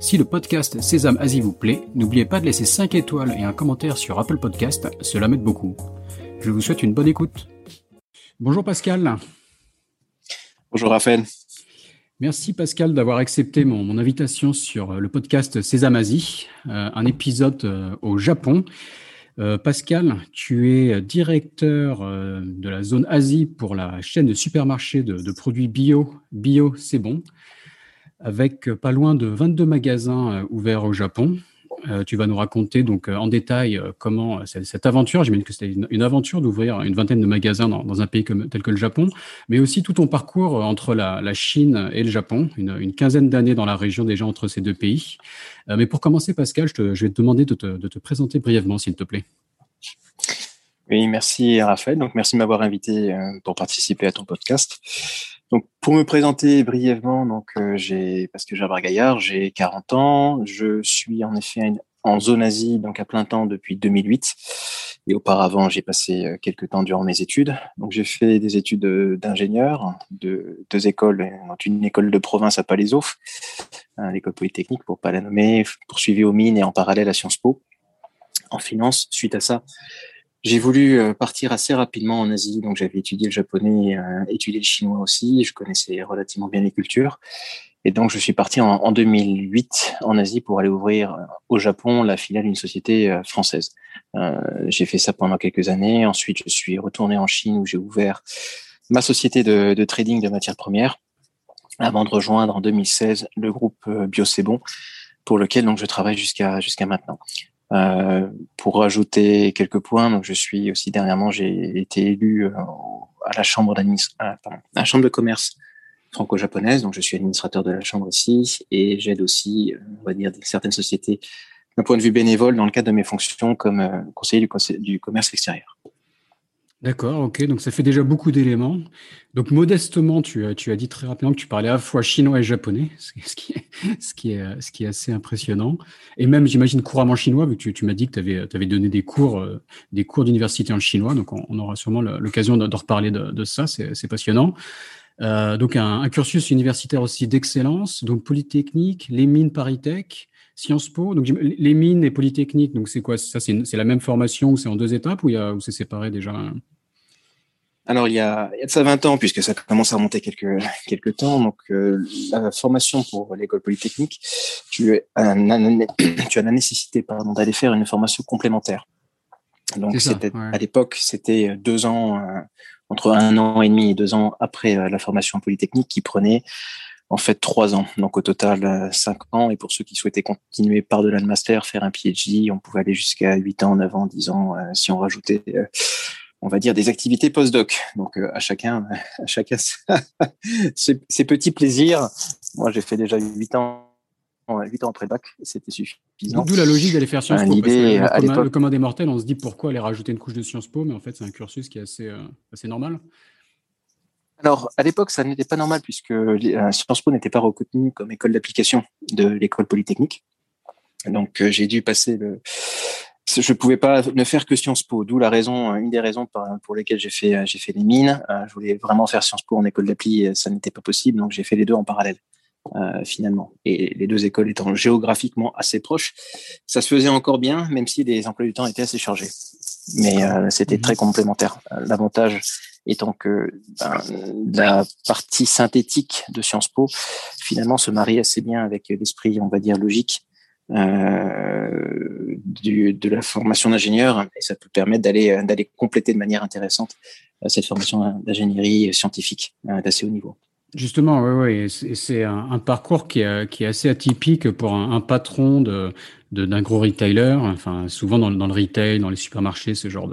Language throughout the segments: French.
Si le podcast Sésame Asie vous plaît, n'oubliez pas de laisser 5 étoiles et un commentaire sur Apple Podcast, cela m'aide beaucoup. Je vous souhaite une bonne écoute. Bonjour Pascal. Bonjour Raphaël. Merci Pascal d'avoir accepté mon, invitation sur le podcast Sésame Asie, euh, un épisode euh, au Japon. Euh, Pascal, tu es directeur de la zone Asie pour la chaîne de supermarchés de, de produits bio. Bio, c'est bon avec euh, pas loin de 22 magasins euh, ouverts au Japon. Euh, tu vas nous raconter donc en détail comment cette aventure, j'imagine que c'était une, aventure d'ouvrir une vingtaine de magasins dans, un pays tel que le Japon, mais aussi tout ton parcours entre la, Chine et le Japon, une, quinzaine d'années dans la région déjà entre ces deux pays. mais pour commencer, Pascal, je, je, vais te demander de te, de te présenter brièvement, s'il te plaît. Oui, merci Raphaël. Donc merci de m'avoir invité pour participer à ton podcast. Donc, pour me présenter brièvement, donc euh, j'ai parce que j'ai Gaillard, j'ai 40 ans, je suis en effet en zone Asie, donc à plein temps depuis 2008. Et auparavant, j'ai passé euh, quelques temps durant mes études. Donc, j'ai fait des études d'ingénieur, de deux écoles, une école de province à Palaiseau, l'école polytechnique pour pas la nommer, poursuivi aux mines et en parallèle à Sciences Po en finance. Suite à ça, j'ai voulu euh, partir assez rapidement en Asie, donc j'avais étudié le japonais, euh, étudié le chinois aussi, je connaissais relativement bien les cultures. Et donc je suis parti en, en 2008 en Asie pour aller ouvrir euh, au Japon la filiale d'une société française. J'ai fait ça pendant quelques années. Ensuite, je suis retourné en Chine où j'ai ouvert ma société de, trading de matières premières avant de rejoindre en 2016 le groupe BioCebon pour lequel donc je travaille jusqu'à jusqu'à maintenant. Euh, pour rajouter quelques points, donc je suis aussi dernièrement, j'ai été élu euh, à la chambre d'administration, la chambre de commerce franco-japonaise, donc je suis administrateur de la chambre ici et j'aide aussi, euh, on va dire, certaines sociétés d'un point de vue bénévole dans le cadre de mes fonctions comme conseiller du commerce extérieur. D'accord, ok. Donc ça fait déjà beaucoup d'éléments. Donc modestement, tu, as dit très rapidement que tu parlais à la fois chinois et japonais, ce qui est, assez impressionnant. Et même, j'imagine, couramment chinois, vu que tu, m'as dit que tu avais, donné des cours, euh, des cours d'université en chinois. Donc on, aura sûrement l'occasion de, reparler de, ça. C'est passionnant. Euh, donc un, un, cursus universitaire aussi d'excellence, donc Polytechnique, les mines ParisTech, Sciences Po. Donc les mines et Polytechnique, donc c'est quoi? Ça, c'est la même formation ou c'est en deux étapes ou, ou c'est séparé déjà? Alors, il y, a, il y a de ça 20 ans, puisque ça commence à remonter quelques, quelques temps. Donc, euh, la formation pour l'école polytechnique, tu, as, tu as la nécessité d'aller faire une formation complémentaire. Donc, à l'époque, c'était deux ans, euh, entre un an et demi et deux ans après euh, la formation polytechnique, qui prenait en fait trois ans. Donc, au total, cinq ans. Et pour ceux qui souhaitaient continuer par-delà le master, faire un PhD, on pouvait aller jusqu'à huit ans, neuf ans, dix ans, si on rajoutait on va dire des activités post-doc. Donc euh, à chacun, à chacun ses, petits plaisirs. Moi, j'ai fait déjà 8 ans. 8 ans après le bac, c'était suffisant. D'où la logique d'aller faire Sciences Po. Idée, parce que le, commun, des mortels, on se dit pourquoi aller rajouter une couche de Sciences Po, mais en fait, c'est un cursus qui est assez, euh, assez normal. Alors, à l'époque, ça n'était pas normal puisque euh, Sciences Po n'était pas reconnu comme école d'application de l'école polytechnique. Donc, j'ai dû passer le, je pouvais pas ne faire que Sciences Po, d'où la raison, une des raisons pour lesquelles j'ai fait, j'ai fait les mines. Euh, je voulais vraiment faire Sciences Po en école d'appli, ça n'était pas possible, donc j'ai fait les deux en parallèle. Euh, finalement. Et les deux écoles étant géographiquement assez proches, ça se faisait encore bien, même si les emplois du temps étaient assez chargés. Mais euh, c'était très complémentaire. L'avantage étant que ben, la partie synthétique de Sciences Po, finalement, se marie assez bien avec l'esprit, on va dire, logique euh, de la formation d'ingénieur et ça peut permettre d'aller euh, d'aller compléter de manière intéressante euh, cette formation d'ingénierie scientifique d'assez haut niveau. Justement, oui, oui. c'est un, parcours qui est, assez atypique pour un patron de, d'un gros retailer. Enfin, souvent dans, dans, le retail, dans les supermarchés, ce genre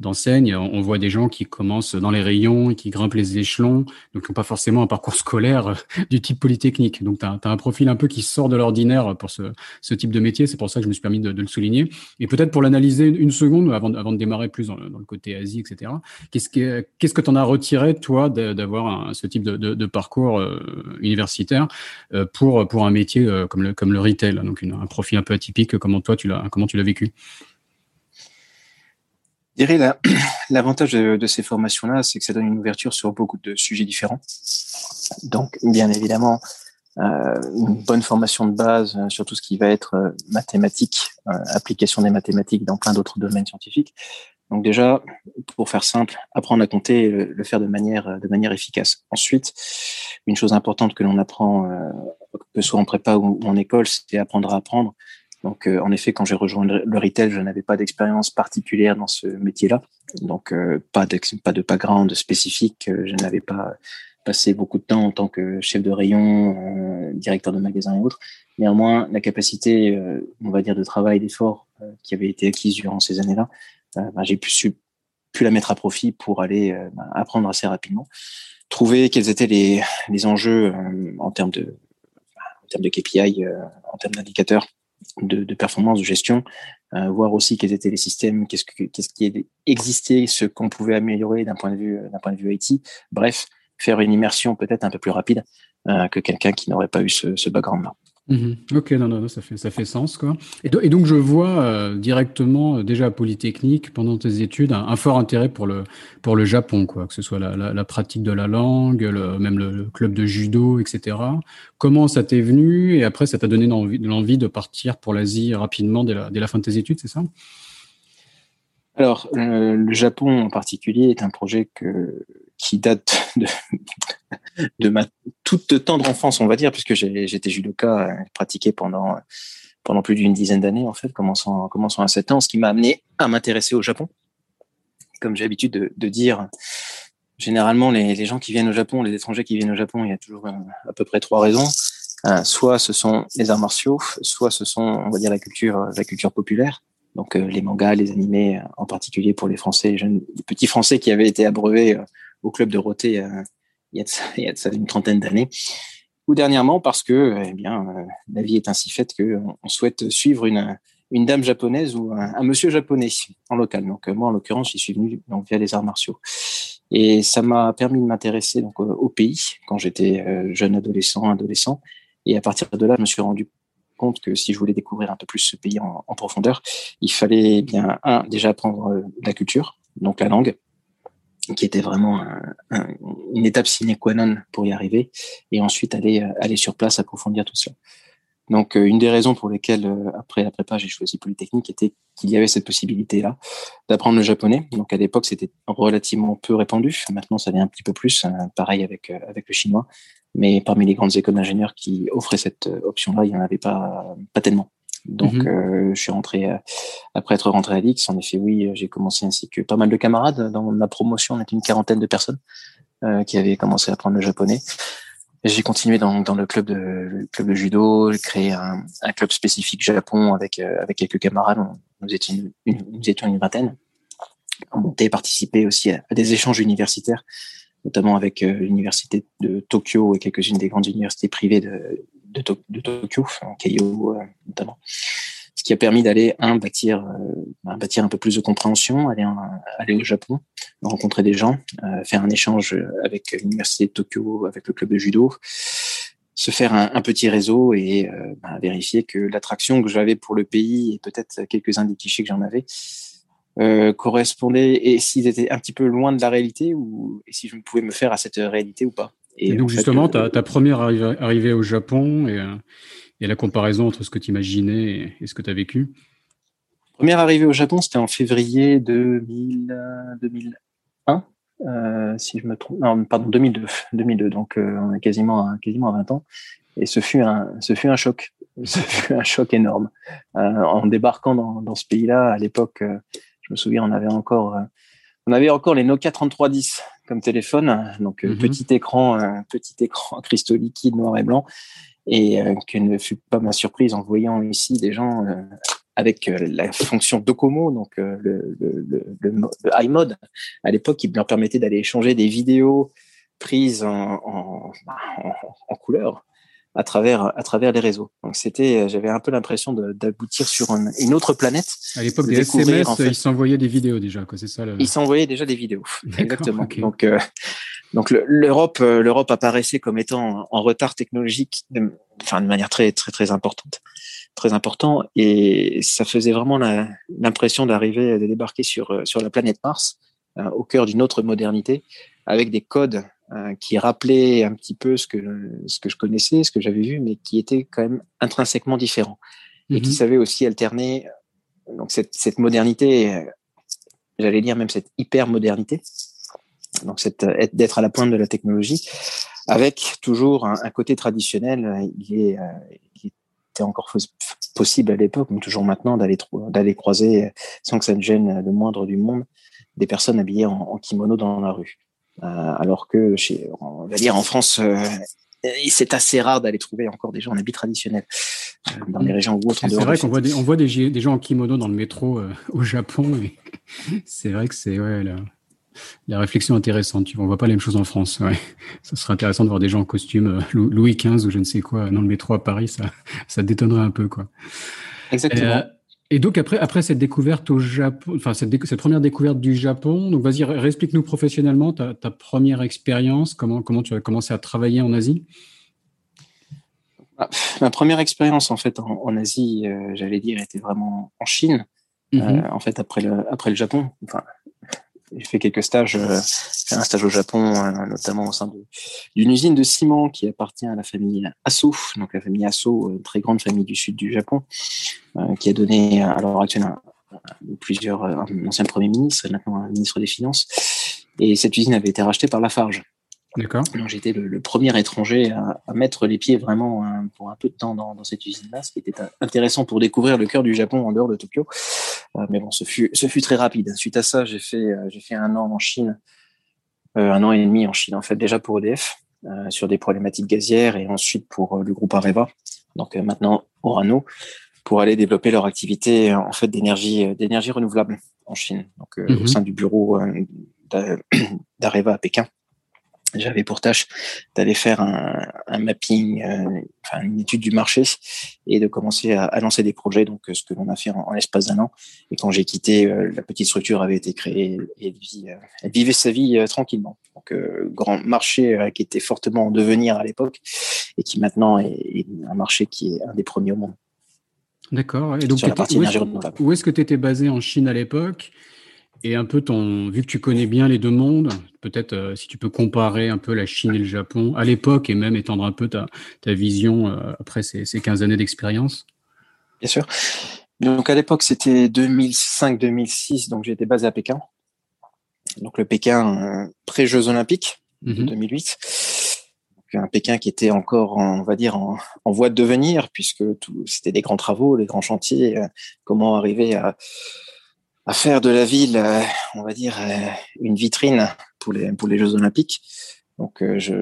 d'enseigne, on, voit des gens qui commencent dans les rayons et qui grimpent les échelons, donc qui n'ont pas forcément un parcours scolaire euh, du type polytechnique. Donc, tu as, un profil un peu qui sort de l'ordinaire pour ce, ce, type de métier. C'est pour ça que je me suis permis de, le souligner. Et peut-être pour l'analyser une seconde avant, avant de démarrer plus dans le, côté Asie, etc. Qu'est-ce que qu'est-ce que tu en as retiré, toi, d'avoir ce type de, de, de parcours euh, universitaire euh, pour, pour un métier comme, le, comme le retail, donc une, un profil un peu typique. Comment toi, tu l'as, comment tu l'as vécu? Je dirais l'avantage de, ces formations-là, c'est que ça donne une ouverture sur beaucoup de sujets différents. Donc, bien évidemment, euh, une bonne formation de base euh, sur tout ce qui va être euh, mathématiques, application des mathématiques dans plein d'autres domaines scientifiques. Donc déjà, pour faire simple, apprendre à compter, le, le faire de manière de manière efficace. Ensuite, une chose importante que l'on apprend, que ce soit en prépa ou en école, c'est apprendre à apprendre. Donc, euh, en effet, quand j'ai rejoint le retail, je n'avais pas d'expérience particulière dans ce métier-là. Donc, euh, pas, de, pas de background spécifique. Euh, je n'avais pas passé beaucoup de temps en tant que chef de rayon, directeur de magasin et autres. Néanmoins, la capacité, on va dire, de travail, d'effort qui avait été acquise durant ces années-là, bah, j'ai pu, pu la mettre à profit pour aller bah, apprendre assez rapidement, trouver quels étaient les, les enjeux en termes de, en termes de KPI, en termes d'indicateurs de, performance, de gestion, euh, voir aussi quels étaient les systèmes, qu'est-ce, que, qui existait, ce qu'on pouvait améliorer d'un point de vue d'un point de vue IT. Bref, faire une immersion peut-être un peu plus rapide euh, que quelqu'un qui n'aurait pas eu ce, ce background-là. Mhm. Ok, non, non, ça fait ça fait sens quoi. Et, donc je vois euh, directement euh, déjà à Polytechnique pendant tes études un, fort intérêt pour le pour le Japon quoi, que ce soit la, la, la pratique de la langue, le, même le, club de judo, etc. Comment ça t'est venu? Et après ça t'a donné l'envie de partir pour l'Asie rapidement dès la, dès la fin de tes études, c'est ça? Alors euh, le Japon en particulier est un projet que qui date de, de ma toute tendre enfance, on va dire, puisque j'étais judoka, euh, pratiqué pendant, pendant plus d'une dizaine d'années, en fait, commençant, commençant à 7 ans, ce qui m'a amené à m'intéresser au Japon. Comme j'ai l'habitude de, de, dire, généralement, les, les, gens qui viennent au Japon, les étrangers qui viennent au Japon, il y a toujours euh, à peu près trois raisons. Euh, soit ce sont les arts martiaux, soit ce sont, on va dire, la culture, la culture populaire. Donc les mangas, les animés, en particulier pour les Français, les, jeunes, les petits Français qui avaient été abreuvés au club de Roté il y a de ça, il y a de ça une trentaine d'années, ou dernièrement parce que eh bien, euh, la vie est ainsi faite qu'on on souhaite suivre une, une dame japonaise ou un, monsieur japonais en local. Donc euh, moi, en l'occurrence, j'y suis venu donc, via les arts martiaux. Et ça m'a permis de m'intéresser donc au pays quand j'étais euh, jeune adolescent, adolescent. Et à partir de là, je me suis rendu que si je voulais découvrir un peu plus ce pays en, profondeur, il fallait bien un déjà apprendre la culture, donc la langue, qui était vraiment un, une étape sine qua non pour y arriver, et ensuite aller euh, aller sur place approfondir tout ça. Donc, euh, une des raisons pour lesquelles, euh, après la prépa, j'ai choisi Polytechnique était qu'il y avait cette possibilité-là d'apprendre le japonais. Donc, à l'époque, c'était relativement peu répandu. Maintenant, ça vient un petit peu plus. Hein, pareil avec, avec le chinois. Mais parmi les grandes écoles d'ingénieurs qui offraient cette option-là, il n'y en avait pas, pas tellement. Donc, mhm. euh, je suis rentré euh, après être rentré à l'X. En effet, oui, j'ai commencé ainsi que pas mal de camarades. Dans ma promotion, on était une quarantaine de personnes euh, qui avaient commencé à apprendre le japonais. J'ai continué dans, dans, le club de le club de judo, j'ai créé un, un, club spécifique Japon avec avec quelques camarades. nous étions une, nous étions une vingtaine. On montait participer aussi à, des échanges universitaires, notamment avec l'université de Tokyo et quelques-unes des grandes universités privées de, de, Tokyo, en Keio euh, notamment. Ce qui a permis d'aller, un, bâtir, euh, bâtir un peu plus de compréhension, aller, aller au Japon, rencontrer des gens, euh, faire un échange avec l'université de Tokyo, avec le club de judo, se faire un, petit réseau et bah, vérifier que l'attraction que j'avais pour le pays et peut-être quelques-uns des clichés que j'en avais euh, correspondaient et s'ils étaient un petit peu loin de la réalité ou et si je pouvais me faire à cette réalité ou pas. Et, donc justement, ta, ta, première arrivée, au Japon et, euh, et, la comparaison entre ce que tu imaginais et, ce que tu as vécu? Première arrivée au Japon, c'était en février 2000, 2001, euh, si je me trompe. Non, pardon, 2002. 2002 donc euh, on est quasiment à, quasiment à 20 ans. Et ce fut un, ce fut un choc. Ce fut un choc énorme. Euh, en débarquant dans, dans ce pays-là, à l'époque, euh, je me souviens, on avait encore, on avait encore les Nokia 3310 comme téléphone. Donc, euh, mhm. petit écran, un petit écran cristaux liquide noir et blanc. et que ne fut pas ma surprise en voyant ici des gens avec la fonction Docomo, donc le, le, le, le, iMode, à l'époque, qui leur permettait d'aller échanger des vidéos prises en, en, en couleur à travers à travers les réseaux. Donc c'était, j'avais un peu l'impression d'aboutir sur une, autre planète. À l'époque des SMS, en fait, ils s'envoyaient des vidéos déjà, quoi. C'est ça. Le... Ils s'envoyaient déjà des vidéos. Exactement. Donc euh, donc l'Europe euh, l'Europe apparaissait comme étant en retard technologique, de, enfin de manière très très très importante, très important, et ça faisait vraiment l'impression d'arriver de débarquer sur euh, sur la planète Mars, au cœur d'une autre modernité, avec des codes euh, qui rappelait un petit peu ce que, ce que je connaissais, ce que j'avais vu, mais qui était quand même intrinsèquement différent. Et qui mhm. savait aussi alterner donc cette, cette modernité, euh, j'allais dire même cette hyper-modernité, donc cette, d'être à la pointe de la technologie, avec toujours un, côté traditionnel. Il, est, euh, il était encore possible à l'époque, mais toujours maintenant, d'aller, d'aller croiser, sans que ça ne gêne le moindre du monde, des personnes habillées en, en kimono dans la rue. Euh, alors que chez, on va dire en France, euh, c'est assez rare d'aller trouver encore des gens en habit traditionnel euh, dans les régions ou autres. C'est vrai qu'on voit, des, on voit des, gens en kimono dans le métro au Japon. c'est vrai que c'est ouais, la, la, réflexion intéressante. On voit pas les mêmes choses en France. Ouais. Ça serait intéressant de voir des gens en costume Louis XV ou je ne sais quoi dans le métro à Paris. Ça, ça détonnerait un peu. Quoi. Exactement. Et donc après, après cette découverte au Japon, enfin cette, cette première découverte du Japon, donc vas-y, explique-nous professionnellement ta, ta, première expérience, comment, comment tu as commencé à travailler en Asie ah, Ma première expérience en fait en, en Asie, euh, j'allais dire, était vraiment en Chine. Mm-hmm. euh, en fait, après le, après le Japon, enfin, j'ai fait quelques stages, euh, un stage au Japon, euh, notamment au sein d'une usine de ciment qui appartient à la famille Asso, donc la famille Asso, une très grande famille du sud du Japon, euh, qui a donné à l'heure actuelle plusieurs un ancien premier ministre maintenant un ministre des Finances. Et cette usine avait été rachetée par Lafarge. D'accord. Donc j'étais le, le, premier étranger à, à, mettre les pieds vraiment hein, pour un peu de temps dans, dans cette usine-là, ce qui était intéressant pour découvrir le cœur du Japon en dehors de Tokyo. Euh, mais bon, ce fut, ce fut très rapide. Suite à ça, j'ai fait, euh, j'ai fait un an en Chine, euh, un an et demi en Chine en fait déjà pour EDF euh, sur des problématiques gazières et ensuite pour le groupe Areva, donc maintenant Orano, pour aller développer leur activité en fait d'énergie, d'énergie renouvelable en Chine, donc mm -hmm. au mhm. sein du bureau d'Areva à Pékin j'avais pour tâche d'aller faire un, un mapping, euh, enfin une étude du marché et de commencer à, à lancer des projets. Donc, ce que l'on a fait en, en l'espace d'un an. Et quand j'ai quitté, euh, la petite structure avait été créée et elle, vit, euh, elle vivait sa vie euh, tranquillement. Donc, euh, grand marché qui était fortement en devenir à l'époque et qui maintenant est, est, un marché qui est un des premiers au monde. D'accord. Et donc, où est-ce que tu étais basé en Chine à l'époque? Et un peu ton, vu que tu connais bien les deux mondes, peut-être euh, si tu peux comparer un peu la Chine et le Japon à l'époque et même étendre un peu ta, ta vision euh, après ces, ces 15 années d'expérience. Bien sûr. Donc à l'époque, c'était 2005-2006, donc j'étais basé à Pékin. Donc le Pékin euh, pré-Jeux Olympiques mm -hmm. de 2008. Donc, un Pékin qui était encore, en, on va dire, en, en, voie de devenir, puisque c'était des grands travaux, des grands chantiers. Comment arriver à à faire de la ville, euh, on va dire, euh, une vitrine pour les, pour les Jeux Olympiques. Donc, euh, je,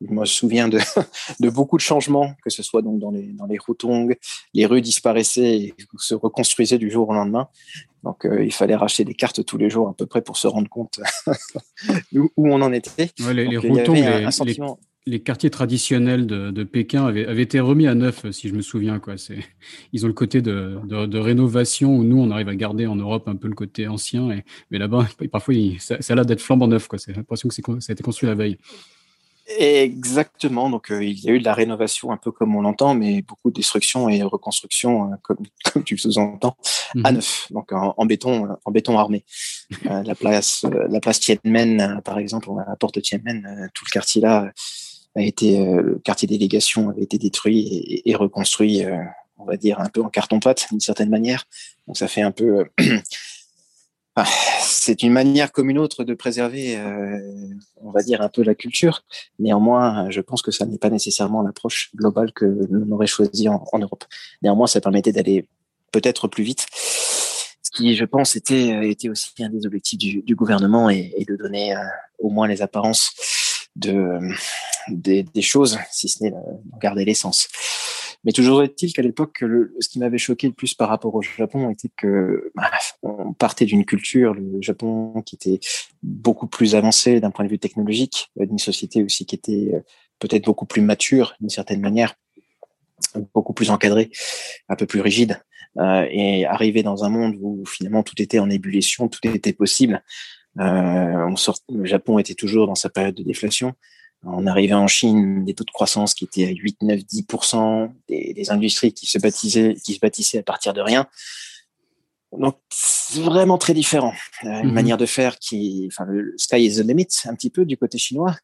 je me souviens de, de beaucoup de changements, que ce soit donc dans les, dans les rotongs, les rues disparaissaient et se reconstruisaient du jour au lendemain. Donc, euh, il fallait racheter des cartes tous les jours à peu près pour se rendre compte où, on en était. Ouais, les, donc, les rotongs, les, un sentiment... les, quartiers traditionnels de, de Pékin avaient, avaient, été remis à neuf, si je me souviens. Quoi. Ils ont le côté de, de, de, rénovation où nous, on arrive à garder en Europe un peu le côté ancien. Et, mais là-bas, parfois, il, ça, ça a l'air d'être flambant neuf. C'est l'impression que ça a été construit la veille. Exactement. Donc, euh, il y a eu de la rénovation un peu comme on l'entend, mais beaucoup de destruction et reconstruction, euh, comme, comme tu le sous-entends, mm -hmm. à mhm. neuf. Donc, en, en, béton, en béton armé. euh, la place, la place Tiananmen, par exemple, la porte Tiananmen, tout le quartier là a été, euh, le quartier délégation avait été détruit et, et reconstruit, euh, on va dire, un peu en carton-pâte, d'une certaine manière. Donc ça fait un peu... Euh, c'est une manière comme une autre de préserver, on va dire, un peu la culture. Néanmoins, je pense que ça n'est pas nécessairement l'approche globale que l'on aurait choisi en, Europe. Néanmoins, ça permettait d'aller peut-être plus vite ce qui, je pense, était, était aussi un des objectifs du, gouvernement et, de donner euh, au moins les apparences de, des, choses, si ce n'est d'en garder l'essence. Mais toujours est-il qu'à l'époque, ce qui m'avait choqué le plus par rapport au Japon était que bah, on partait d'une culture, le Japon, qui était beaucoup plus avancé d'un point de vue technologique, d'une société aussi qui était euh, peut-être beaucoup plus mature d'une certaine manière, beaucoup plus encadrée, un peu plus rigide, euh, et arriver dans un monde où finalement tout était en ébullition, tout était possible. Euh, le Japon était toujours dans sa période de déflation. On arrivait en Chine, des taux de croissance qui étaient à 8, 9, 10%, des, des industries qui se bâtissaient, qui se bâtissaient à partir de rien. Donc, c'est vraiment très différent. Euh, une mhm. manière de faire qui, enfin, le sky is the limit, un petit peu du côté chinois.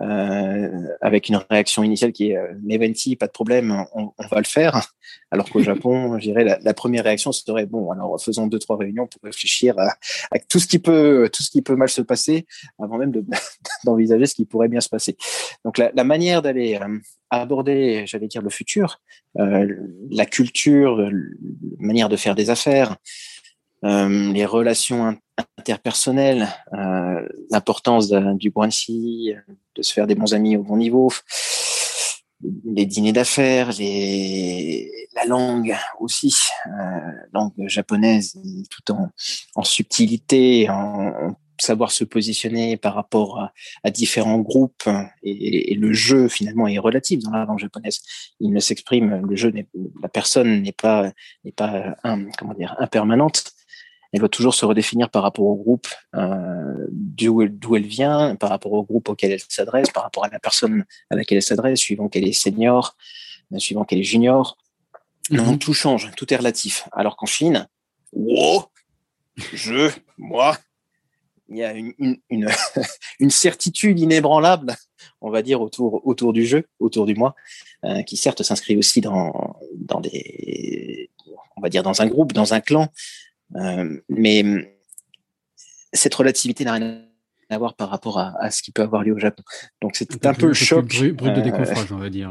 Euh, avec une réaction initiale qui est euh, mais Venti, pas de problème, on, on, va le faire. Alors qu'au Japon, je dirais la, la, première réaction serait bon, alors faisons deux trois réunions pour réfléchir à, à, tout ce qui peut tout ce qui peut mal se passer avant même d'envisager ce qui pourrait bien se passer. Donc la, la manière d'aller euh, aborder, j'allais dire le futur, euh, la culture, la manière de faire des affaires, euh, les relations interpersonnelles, euh, l'importance du guanxi, de se faire des bons amis au bon niveau, les dîners d'affaires, les, la langue aussi, euh, langue japonaise, tout en, en subtilité, en, savoir se positionner par rapport à, à différents groupes et, et, le jeu finalement est relatif dans la langue japonaise. Il ne s'exprime, le jeu, la personne n'est pas n'est pas un, comment dire impermanente elle va toujours se redéfinir par rapport au groupe euh, d'où elle, elle, vient, par rapport au groupe auquel elle s'adresse, par rapport à la personne à laquelle elle s'adresse, suivant qu'elle est senior, euh, suivant qu'elle est junior. Donc mhm. tout change, tout est relatif. Alors qu'en Chine, wow, je, moi, il y a une, une, une, certitude inébranlable, on va dire, autour, autour du jeu, autour du moi, euh, qui certes s'inscrit aussi dans, dans des, on va dire, dans un groupe, dans un clan, mais cette relativité n'a rien à voir par rapport à, à, ce qui peut avoir lieu au Japon. Donc c'est un, peu le choc. Brut, de euh, décoffrage, on va dire.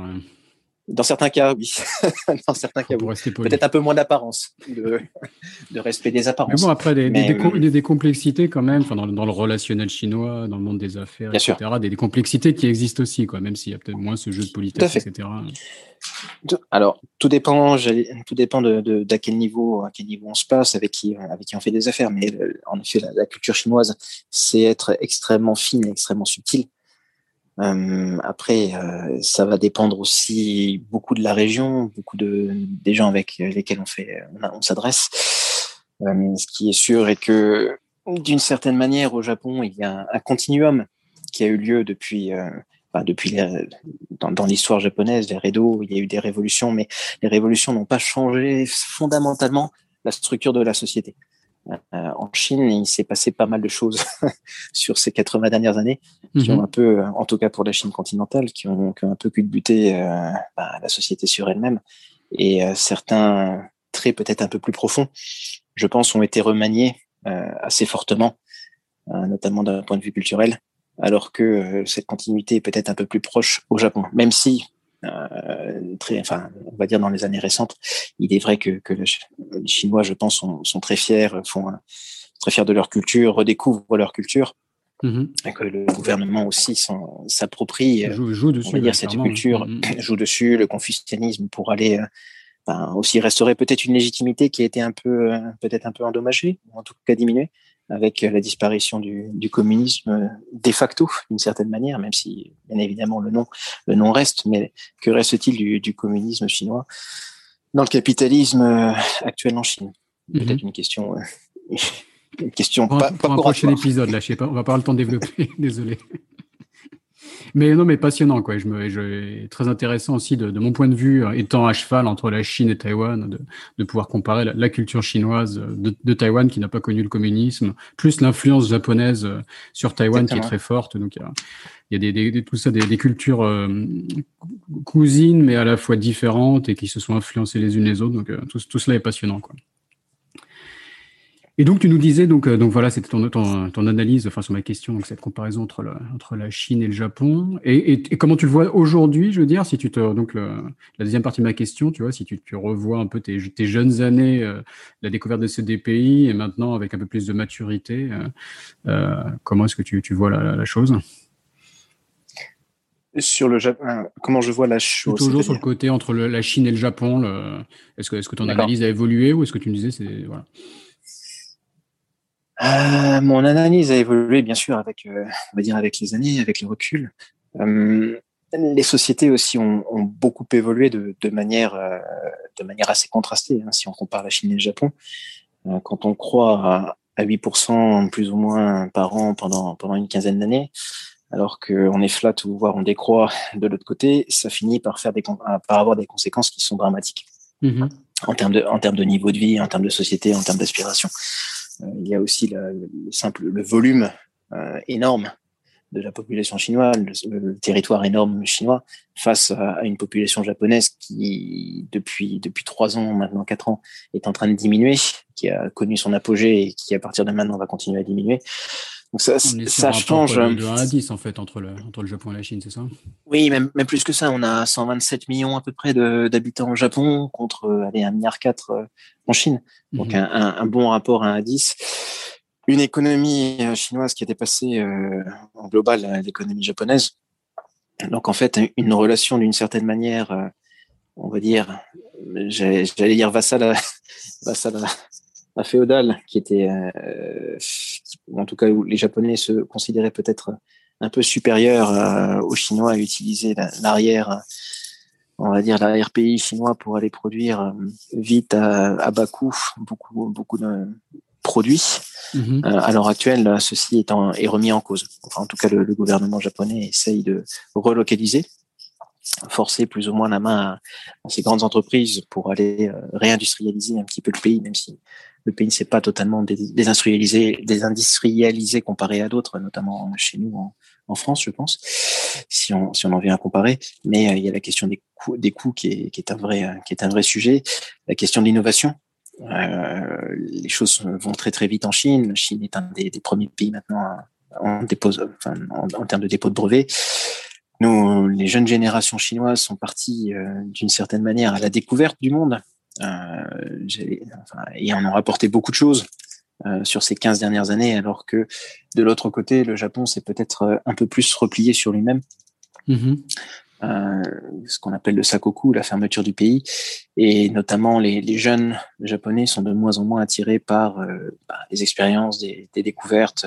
Dans certains cas, oui. dans certains cas, peut-être un peu moins d'apparence, de, de, respect des apparences. Mais bon, après, des, des, des, des complexités quand même, dans, dans, le relationnel chinois, dans le monde des affaires, etc. Des, complexités qui existent aussi, quoi, même s'il y a peut-être moins ce jeu de politesse, etc. Alors, tout dépend, tout dépend de, de, d'à quel niveau, à quel niveau on se passe, avec qui, avec qui on fait des affaires. Mais euh, en effet, la, la culture chinoise, c'est être extrêmement fine, extrêmement subtil. Euh, après, euh, ça va dépendre aussi beaucoup de la région, beaucoup de des gens avec lesquels on fait, on, s'adresse. Euh, ce qui est sûr est que, d'une certaine manière, au Japon, il y a un, continuum qui a eu lieu depuis, euh, depuis les, dans, dans l'histoire japonaise, les Redo, il y a eu des révolutions, mais les révolutions n'ont pas changé fondamentalement la structure de la société. Euh, en Chine, il s'est passé pas mal de choses sur ces 80 dernières années, qui ont mhm. un peu, en tout cas pour la Chine continentale, qui ont, qui ont un peu culbuté euh, bah, la société sur elle-même. Et euh, certains traits peut-être un peu plus profonds, je pense, ont été remaniés euh, assez fortement, euh, notamment d'un point de vue culturel, alors que cette continuité est peut-être un peu plus proche au Japon, même si euh, très, enfin, on va dire dans les années récentes, il est vrai que, que les Chinois, je pense, sont, sont très fiers, font très fiers de leur culture, redécouvrent leur culture. Mm-hmm. Et que le gouvernement aussi s'approprie, joue, joue dessus, on va dire, cette culture, mm-hmm. joue dessus, le confucianisme pour aller euh, ben, aussi restaurer peut-être une légitimité qui a été un peu, euh, peut-être un peu endommagée, ou en tout cas diminuée avec la disparition du, du communisme de facto, d'une certaine manière, même si bien évidemment le nom, le nom reste, mais que reste-t-il du, du, communisme chinois dans le capitalisme euh, actuel en Chine? Mhm. Peut-être une question, euh, une question pour pas, pour un prochain épisode là, je sais pas, on va pas avoir le temps de développer, désolé. Mais non, mais passionnant, quoi. Je me, je, très intéressant aussi de, de, mon point de vue, euh, étant à cheval entre la Chine et Taïwan, de, de pouvoir comparer la, la, culture chinoise de, de Taïwan qui n'a pas connu le communisme, plus l'influence japonaise euh, sur Taïwan Exactement. qui est très forte. Donc il y a, il y a des, des, tout ça, des, des cultures euh, cousines, mais à la fois différentes et qui se sont influencées les unes les autres. Donc euh, tout, tout cela est passionnant, quoi. Et donc, tu nous disais, donc, euh, donc voilà, c'était ton, ton, ton, analyse, enfin, sur ma question, donc cette comparaison entre, le, entre la Chine et le Japon. Et, et, et comment tu le vois aujourd'hui, je veux dire, si tu te, donc, le, la deuxième partie de ma question, tu vois, si tu, tu revois un peu tes, tes jeunes années, euh, la découverte de ces deux pays, et maintenant avec un peu plus de maturité, euh, euh comment est-ce que tu, tu vois la, la, la chose? Sur le Japon, comment je vois la chose Toujours sur le côté entre la Chine et le Japon. Est-ce que, est que ton analyse a évolué ou est-ce que tu me disais c'est voilà. Euh, mon analyse a évolué bien sûr avec, euh, on va dire avec les années, avec le recul. les sociétés aussi ont, beaucoup évolué de, manière, de manière assez contrastée. Hein, si on compare la Chine et le Japon, quand on croit à, à 8% plus ou moins par an pendant pendant une quinzaine d'années, alors qu'on est flat ou voire on décroît de l'autre côté, ça finit par faire des par avoir des conséquences qui sont dramatiques mm-hmm. en termes de en termes de niveau de vie, en termes de société, en termes d'aspiration. Euh, il y a aussi le, simple le volume euh, énorme de la population chinoise, le, territoire énorme chinois, face à, une population japonaise qui, depuis depuis trois ans, maintenant quatre ans, est en train de diminuer, qui a connu son apogée et qui, à partir de maintenant, va continuer à diminuer. Donc ça, ça change. De 1 à 10 en fait entre le, entre le Japon et la Chine, c'est ça? Oui, même, même plus que ça. On a 127 millions à peu près d'habitants au Japon contre allez, 1,4 milliard euh, en Chine. Donc mhm. un, un, bon rapport 1 à 10. Une économie euh, chinoise qui a dépassé euh, en global l'économie japonaise. Donc en fait, une relation d'une certaine manière, on va dire, j'allais dire vassal vassal à féodale qui était, euh, en tout cas où les Japonais se considéraient peut-être un peu supérieurs euh, aux Chinois à utiliser l'arrière, on va dire l'arrière pays chinois pour aller produire euh, vite à, bas coût beaucoup beaucoup de produits. Mm-hmm. à l'heure actuelle, ceci est, est remis en cause. Enfin, en tout cas, le, le gouvernement japonais essaye de relocaliser forcer plus ou moins la main à, ces grandes entreprises pour aller réindustrialiser un petit peu le pays, même si le pays ne s'est pas totalement désindustrialisé, désindustrialisé comparé à d'autres, notamment chez nous en, France, je pense, si on, si on en vient à comparer. Mais euh, il y a la question des coûts, des coûts qui, est, qui est un vrai, euh, qui est un vrai sujet. La question de l'innovation. Euh, les choses vont très très vite en Chine. La Chine est un des, premiers pays maintenant en, dépose, enfin, en, termes de dépôt de brevets. Nous, les jeunes générations chinoises sont parties d'une certaine manière à la découverte du monde. Euh, enfin, et on a rapporté beaucoup de choses euh, sur ces 15 dernières années, alors que de l'autre côté, le Japon s'est peut-être euh, un peu plus replié sur lui-même. Mm-hmm. Euh, ce qu'on appelle le sakoku, la fermeture du pays, et notamment les, les, jeunes japonais sont de moins en moins attirés par euh, bah, les expériences, des, des, découvertes,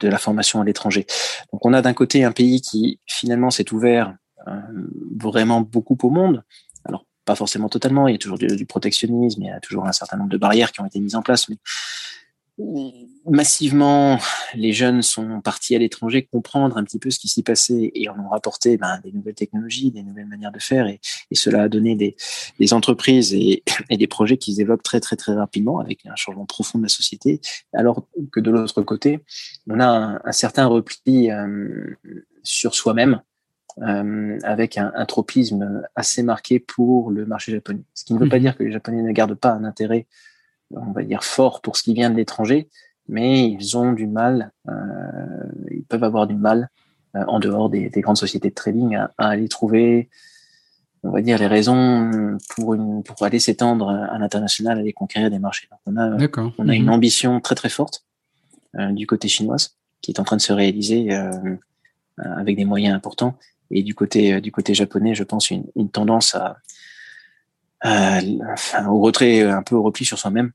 de la formation à l'étranger. Donc on a d'un côté un pays qui finalement s'est ouvert euh, vraiment beaucoup au monde, pas forcément totalement. Il y a toujours du, protectionnisme, il y a toujours un certain nombre de barrières qui ont été mises en place. Massivement, les jeunes sont partis à l'étranger comprendre un petit peu ce qui s'y passait et en ont rapporté ben, des nouvelles technologies, des nouvelles manières de faire et, cela a donné des, des entreprises et, et, des projets qui se développent très très très rapidement avec un changement profond de la société. Alors que de l'autre côté, on a un, un certain repli euh, sur soi-même euh, avec un, un, tropisme assez marqué pour le marché japonais. Ce qui ne veut pas mhm. dire que les Japonais ne gardent pas un intérêt, on va dire, fort pour ce qui vient de l'étranger, mais ils ont du mal, euh, ils peuvent avoir du mal euh, en dehors des, des, grandes sociétés de trading à, à, aller trouver, on va dire, les raisons pour, une, pour aller s'étendre à l'international, aller conquérir des marchés. Donc on a, on a une mhm. ambition très très forte euh, du côté chinois qui est en train de se réaliser euh, avec des moyens importants et du côté euh, du côté japonais, je pense une, une tendance à, enfin, au retrait, un peu au repli sur soi-même.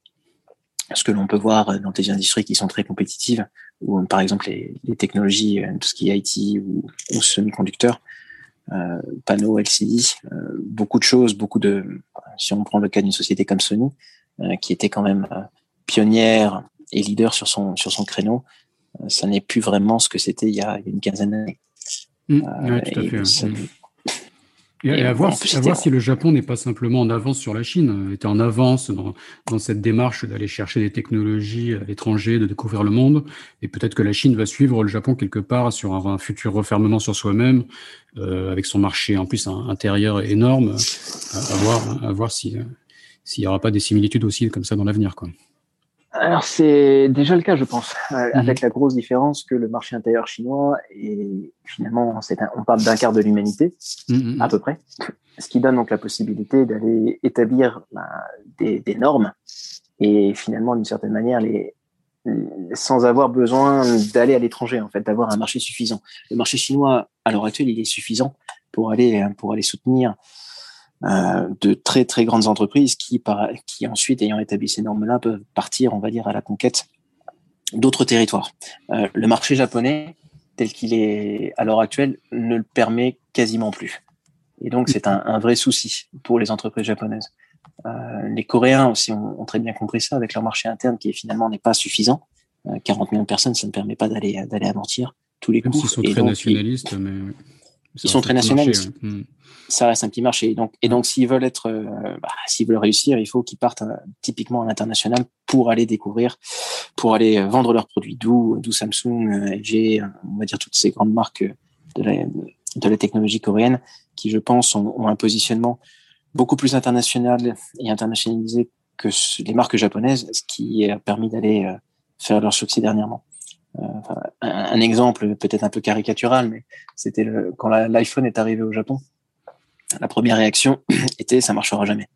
Ce que l'on peut voir dans des industries qui sont très compétitives, ou par exemple les, les technologies, euh, tout ce qui est IT ou, ou semi-conducteurs, euh, panneaux LCD, euh, beaucoup de choses, beaucoup de. Si on prend le cas d'une société comme Sony, euh, qui était quand même pionnière et leader sur son sur son créneau, ça n'est plus vraiment ce que c'était il, y a une quinzaine d'années. Mmh. Euh, à fait. Mmh. Et, à, voir, si le Japon n'est pas simplement en avance sur la Chine, euh, était en avance dans, dans cette démarche d'aller chercher des technologies à l'étranger, de découvrir le monde, et peut-être que la Chine va suivre le Japon quelque part sur un, futur refermement sur soi-même, euh, avec son marché en plus un, intérieur énorme, à, voir, à voir si s'il n'y aura pas des similitudes aussi comme ça dans l'avenir, quoi. Alors c'est déjà le cas, je pense, euh, mhm. avec la grosse différence que le marché intérieur chinois est finalement, c'est on parle d'un quart de l'humanité mhm. à peu près, ce qui donne donc la possibilité d'aller établir ben, des, des, normes et finalement d'une certaine manière les sans avoir besoin d'aller à l'étranger, en fait, d'avoir un marché suffisant. Le marché chinois, à l'heure actuelle, il est suffisant pour aller, pour aller soutenir euh, de très très grandes entreprises qui, par, qui ensuite, ayant établi ces normes-là, peuvent partir, on va dire, à la conquête d'autres territoires. Euh, le marché japonais, tel qu'il est à l'heure actuelle, ne le permet quasiment plus. Et donc, c'est un, un, vrai souci pour les entreprises japonaises. Euh, les Coréens aussi ont, ont, très bien compris ça avec leur marché interne qui finalement n'est pas suffisant. 40 millions de personnes, ça ne permet pas d'aller d'aller amortir tous les coûts. Ils sont très nationalistes, mais ils sont très nationalistes. Hmm. Ça reste un petit marché. Donc, et donc, s'ils veulent être, euh, bah, s'ils veulent réussir, il faut qu'ils partent euh, typiquement à l'international pour aller découvrir, pour aller euh, vendre leurs produits. D'où, d'où Samsung, LG, on va dire toutes ces grandes marques de la, de la technologie coréenne, qui, je pense, ont, ont un positionnement beaucoup plus international et internationalisé que les marques japonaises, ce qui a permis d'aller faire leur succès dernièrement. Euh, un, exemple peut-être un peu caricatural, mais c'était le, quand l'iPhone est arrivé au Japon, la première réaction était ça marchera jamais.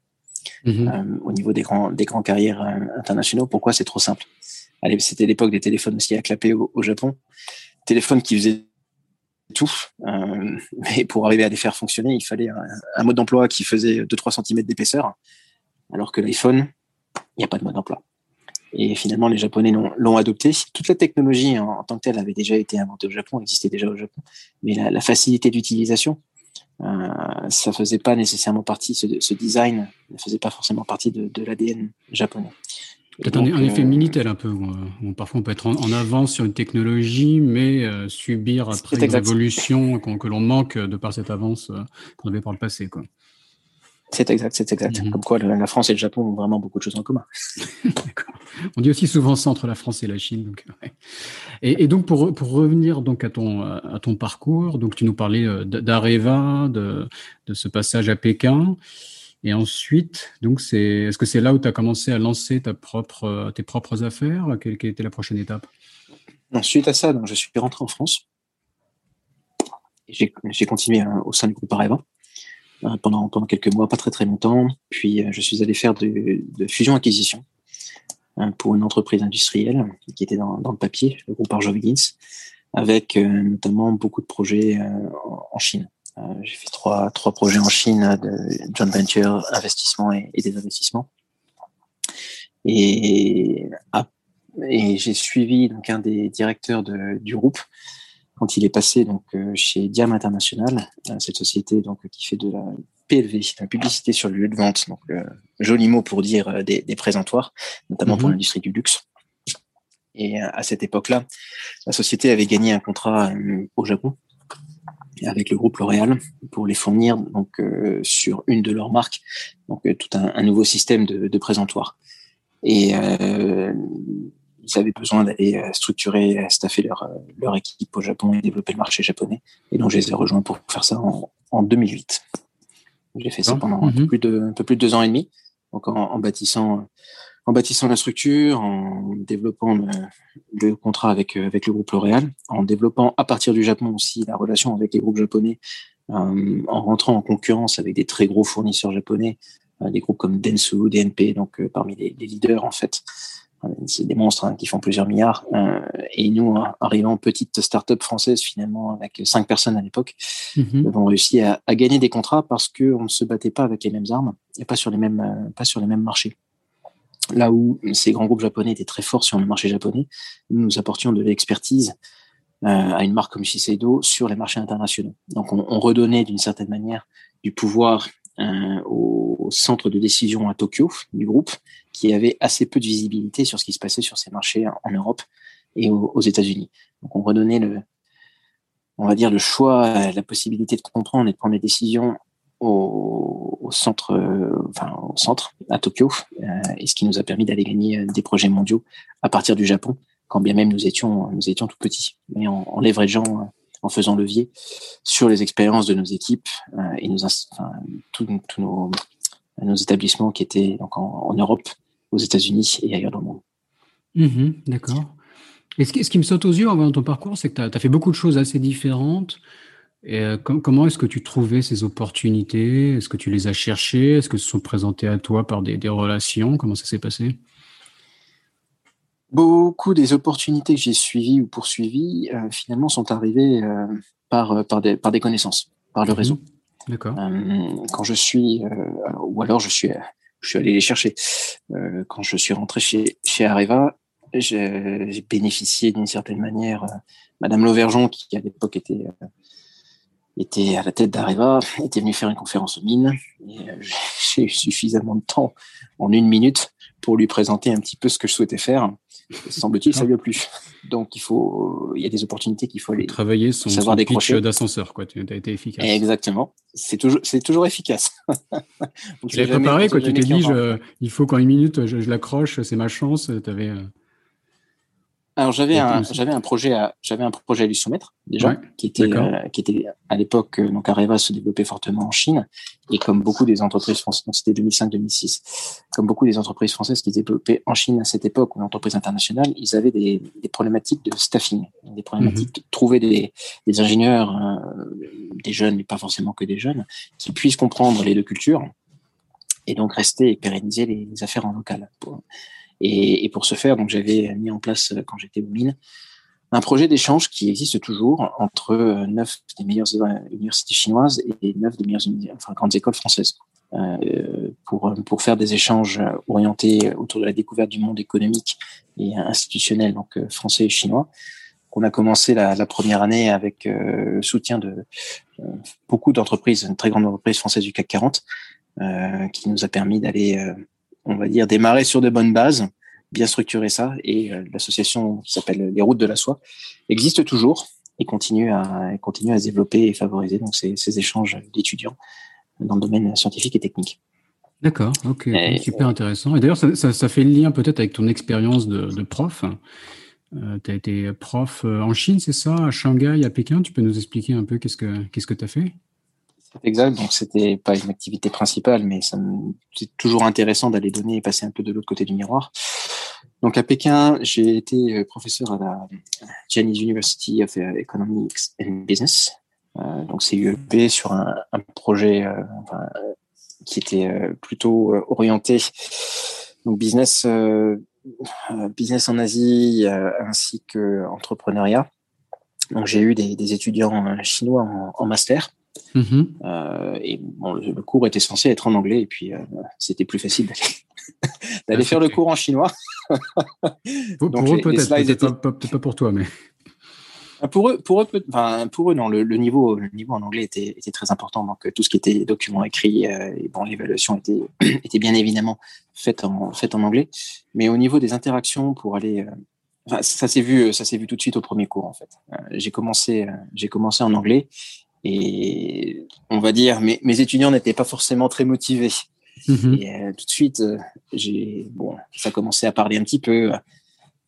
Mhm. Euh, au niveau des grands, des grands carrières euh, internationaux, pourquoi c'est trop simple? C'était l'époque des téléphones aussi à clapper au, Japon, téléphones qui faisaient tout, mais pour arriver à les faire fonctionner, il fallait un, mode d'emploi qui faisait 2-3 cm d'épaisseur, alors que l'iPhone, il n'y a pas de mode d'emploi. Et finalement, les Japonais l'ont adopté. Toute la technologie en, tant que telle avait déjà été inventée au Japon, existait déjà au Japon. Mais la, facilité d'utilisation, euh, ça faisait pas nécessairement partie, ce, ce, design ne faisait pas forcément partie de, de l'ADN japonais. Peut-être un, effet euh, Minitel un peu, où, parfois on peut être en, avance sur une technologie, mais euh, subir après une évolution que l'on manque de par cette avance euh, qu'on avait par le passé. Quoi. C'est exact, c'est exact. Mhm. Comme quoi, la France et le Japon ont vraiment beaucoup de choses en commun. On dit aussi souvent ça entre la France et la Chine. Donc, et, donc, pour, pour, revenir donc à ton, à ton parcours, donc tu nous parlais euh, d'Areva, de, de ce passage à Pékin. Et ensuite, donc c'est, est-ce que c'est là où tu as commencé à lancer ta propre, tes propres affaires? Quelle, quelle, était la prochaine étape? Ensuite à ça, donc, je suis rentré en France. J'ai continué hein, au sein du groupe Areva. Euh, pendant, pendant quelques mois, pas très très longtemps. Puis euh, je suis allé faire de, fusion-acquisition hein, pour une entreprise industrielle qui était dans, dans le papier, le groupe Arjoviggins, avec euh, notamment beaucoup de projets en Chine. J'ai fait trois, trois projets en Chine de joint venture, investissement et, et des investissements. Et, et j'ai suivi donc un des directeurs du groupe quand il est passé donc euh, chez Diam International, euh, cette société donc qui fait de la PLV, la publicité sur le lieu de vente, donc euh, joli mot pour dire des, des présentoirs, notamment pour mhm. l'industrie du luxe. Et à cette époque-là, la société avait gagné un contrat au Japon avec le groupe L'Oréal pour les fournir donc sur une de leurs marques, donc tout un, un nouveau système de, de présentoir. Et ils avaient besoin d'aller euh, structurer, euh, staffer leur, euh, leur équipe au Japon et développer le marché japonais. Et donc, je les ai rejoints pour faire ça en, en 2008. J'ai fait ça pendant un, peu mhm. plus de, un peu plus de deux ans et demi. Donc, en, en bâtissant, en bâtissant la structure, en développant le, le, contrat avec, avec le groupe L'Oréal, en développant à partir du Japon aussi la relation avec les groupes japonais, euh, en rentrant en concurrence avec des très gros fournisseurs japonais, euh, des groupes comme Densu, DNP, donc parmi les, les, leaders en fait c'est des monstres hein, qui font plusieurs milliards. Euh, et nous, arrivant petite start-up française finalement avec cinq personnes à l'époque, mm avons réussi à, à, gagner des contrats parce que on ne se battait pas avec les mêmes armes et pas sur les mêmes, euh, pas sur les mêmes marchés. Là où ces grands groupes japonais étaient très forts sur le marché japonais, nous, nous apportions de l'expertise euh, à une marque comme Shiseido sur les marchés internationaux. Donc, on, on redonnait d'une certaine manière du pouvoir au centre de décision à Tokyo du groupe, qui avait assez peu de visibilité sur ce qui se passait sur ces marchés en, Europe et aux, États-Unis. Donc on redonnait le, on va dire le choix, la possibilité de comprendre et de prendre des décisions au, centre, enfin au centre à Tokyo, euh, et ce qui nous a permis d'aller gagner euh, des projets mondiaux à partir du Japon, quand bien même nous étions nous étions tout petits, mais en, en leverageant en faisant levier sur les expériences de nos équipes euh, et nos, enfin, tous nos, nos, établissements qui étaient donc en, Europe, aux États-Unis et ailleurs dans le monde. Mhm, d'accord. Et ce qui, ce qui, me saute aux yeux en voyant ton parcours, c'est que tu as, fait beaucoup de choses assez différentes. Et euh, comment est-ce que tu trouvais ces opportunités? Est-ce que tu les as cherchées? Est-ce que ce sont présentées à toi par des, des relations? Comment ça s'est passé? Beaucoup des opportunités que j'ai suivies ou poursuivies, finalement, sont arrivées par, par, des, par des connaissances, par le mhm. réseau. D'accord. quand je suis, ou alors je suis, je suis allé les chercher. quand je suis rentré chez, chez Areva, j'ai bénéficié d'une certaine manière. Madame Lauvergeon, qui à l'époque était était à la tête d'Areva, était venu faire une conférence aux mines. Et euh, j'ai eu suffisamment de temps en une minute pour lui présenter un petit peu ce que je souhaitais faire. Semble-t-il, ça lui a plu. Donc, il faut, il y a des opportunités qu'il faut aller travailler son, savoir son pitch d'ascenseur, quoi. Tu as été efficace. Exactement. C'est toujours, c'est toujours efficace. tu l'as préparé, quoi. Tu t'es dit, je, il faut qu'en une minute, je, je l'accroche, c'est ma chance. Tu avais. Euh, alors j'avais un j'avais un projet à j'avais un projet à lui soumettre déjà qui était euh, qui était à l'époque euh, donc Areva se développait fortement en Chine. Et comme beaucoup des entreprises françaises donc c'était 2005-2006 comme beaucoup des entreprises françaises qui développaient en Chine à cette époque ou entreprises internationales ils avaient des, des problématiques de staffing. Des problématiques mhm. de trouver des, des ingénieurs euh, des jeunes mais pas forcément que des jeunes qui puissent comprendre les deux cultures et donc rester et pérenniser les, les affaires en local et, et pour ce faire, donc j'avais mis en place euh, quand j'étais au mines un projet d'échange qui existe toujours entre euh, neuf des meilleures universités chinoises et neuf des meilleures enfin, grandes écoles françaises euh, pour, pour faire des échanges orientés autour de la découverte du monde économique et institutionnel, donc français et chinois. On a commencé la, la première année avec le soutien de beaucoup d'entreprises, une très grande entreprise française du CAC 40, qui nous a permis d'aller on va dire, démarrer sur de bonnes bases, bien structurer ça. Et euh, l'association qui s'appelle Les Routes de la Soie existe toujours et continue à, continue à se développer et favoriser donc ces, ces échanges d'étudiants dans le domaine scientifique et technique. D'accord, ok, super intéressant. Et d'ailleurs, ça, ça, ça, fait le lien peut-être avec ton expérience de, de, prof. Euh, tu as été prof euh, en Chine, c'est ça, à Shanghai, à Pékin. Tu peux nous expliquer un peu qu'est-ce que qu'est-ce que tu as fait? Exact. Donc, c'était pas une activité principale, mais c'est toujours intéressant d'aller donner et passer un peu de l'autre côté du miroir. Donc, à Pékin, j'ai été euh, professeur à la Chinese University of Economics and Business. Euh, donc, c'est UEP sur un, projet euh, qui était euh, plutôt orienté donc business, business en Asie ainsi que entrepreneuriat. Donc, j'ai eu des, étudiants chinois en master. Mm-hmm. Euh, et bon, le, cours était censé être en anglais, et puis euh, c'était plus facile d'aller faire le cours en chinois. pour, eux, peut-être, pas, pas, pour toi, mais. Ah, pour eux, pour eux, enfin, pour eux, non, le, le, niveau, le niveau en anglais était, était, très important. Donc, tout ce qui était documents écrits, euh, et bon, l'évaluation était, était bien évidemment faite en, faite en anglais. Mais au niveau des interactions pour aller, enfin, ça s'est vu, ça s'est vu tout de suite au premier cours, en fait. j'ai commencé, j'ai commencé en anglais et on va dire, mes, mes étudiants n'étaient pas forcément très motivés. Mhm. Et euh, tout de suite, euh, j'ai bon, ça a commencé à parler un petit peu euh,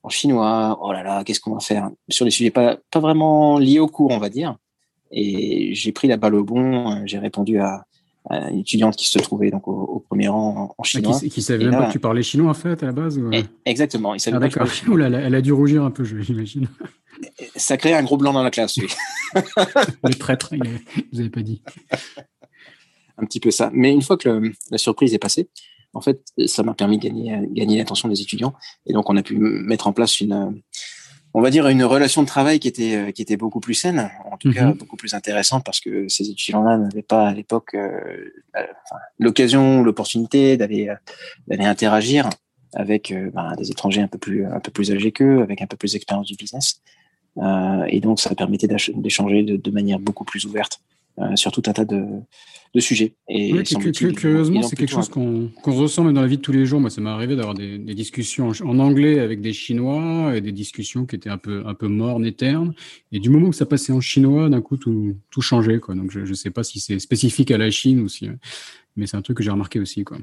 en chinois. Oh là là, qu'est-ce qu'on va faire? Sur des sujets pas pas vraiment liés au cours, on va dire. Et j'ai pris la balle au bon. J'ai répondu à, une étudiante qui se trouvait donc au, premier rang en, ah, chinois. qui, qui savait même pas que tu parlais chinois en fait à la base eh, Exactement. Il savait ah, pas que elle a dû rougir un peu, j'imagine. Ça crée un gros blanc dans la classe, oui. le traître, vous avez pas dit. Un petit peu ça. Mais une fois que la surprise est passée, en fait, ça m'a permis de gagner, gagner l'attention des étudiants. Et donc, on a pu mettre en place une, on va dire, une relation de travail qui était, qui était beaucoup plus saine, en tout cas mhm. beaucoup plus intéressante parce que ces étudiants-là n'avaient pas à l'époque euh, l'occasion, l'opportunité d'aller, d'aller interagir avec euh, ben, des étrangers un peu plus, un peu plus âgés qu'eux, avec un peu plus d'expérience du business. Euh, et donc, ça permettait d'échanger de, de, manière beaucoup plus ouverte euh, sur tout un tas de, de sujets. Et curieusement, c'est quelque chose qu'on ressent même dans la vie de tous les jours. Moi, ça m'est arrivé d'avoir des, des, discussions en, anglais avec des Chinois et des discussions qui étaient un peu, un peu mornes et ternes. Et du moment que ça passait en chinois, d'un coup, tout, tout changeait. Quoi. Donc, je ne sais pas si c'est spécifique à la Chine ou si, mais c'est un truc que j'ai remarqué aussi. Quoi.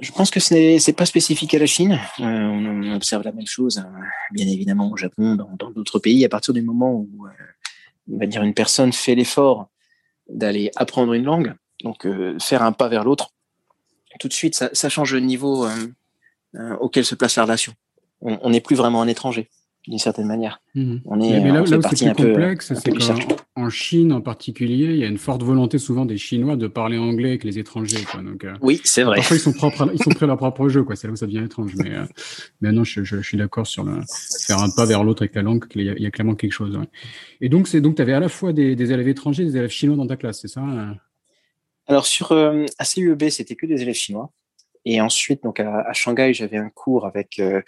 Je pense que ce n'est pas spécifique à la Chine. Euh, on observe la même chose, euh, bien évidemment, au Japon, dans d'autres pays. À partir du moment où, euh, on va dire, une personne fait l'effort d'aller apprendre une langue, donc faire un pas vers l'autre, tout de suite, ça, ça change le niveau auquel se place la relation. On n'est plus vraiment un étranger. D'une certaine manière. Mmh. On est, mais là, où c'est plus complexe, c'est qu'en Chine en particulier, il y a une forte volonté souvent des Chinois de parler anglais avec les étrangers. Quoi. Donc, euh, oui, c'est vrai. Parfois, ils sont, propres ils sont prêts à leur propre jeu. C'est là où ça devient étrange. Mais, euh, mais non, je, je, je suis d'accord sur le faire un pas vers l'autre avec la langue. Il y, a, il y a clairement quelque chose. Ouais. Et donc, tu avais à la fois des, des, élèves étrangers des élèves chinois dans ta classe, c'est ça hein Alors, sur euh, à CUEB, c'était que des élèves chinois. Et ensuite, donc à, à Shanghai, j'avais un cours avec euh,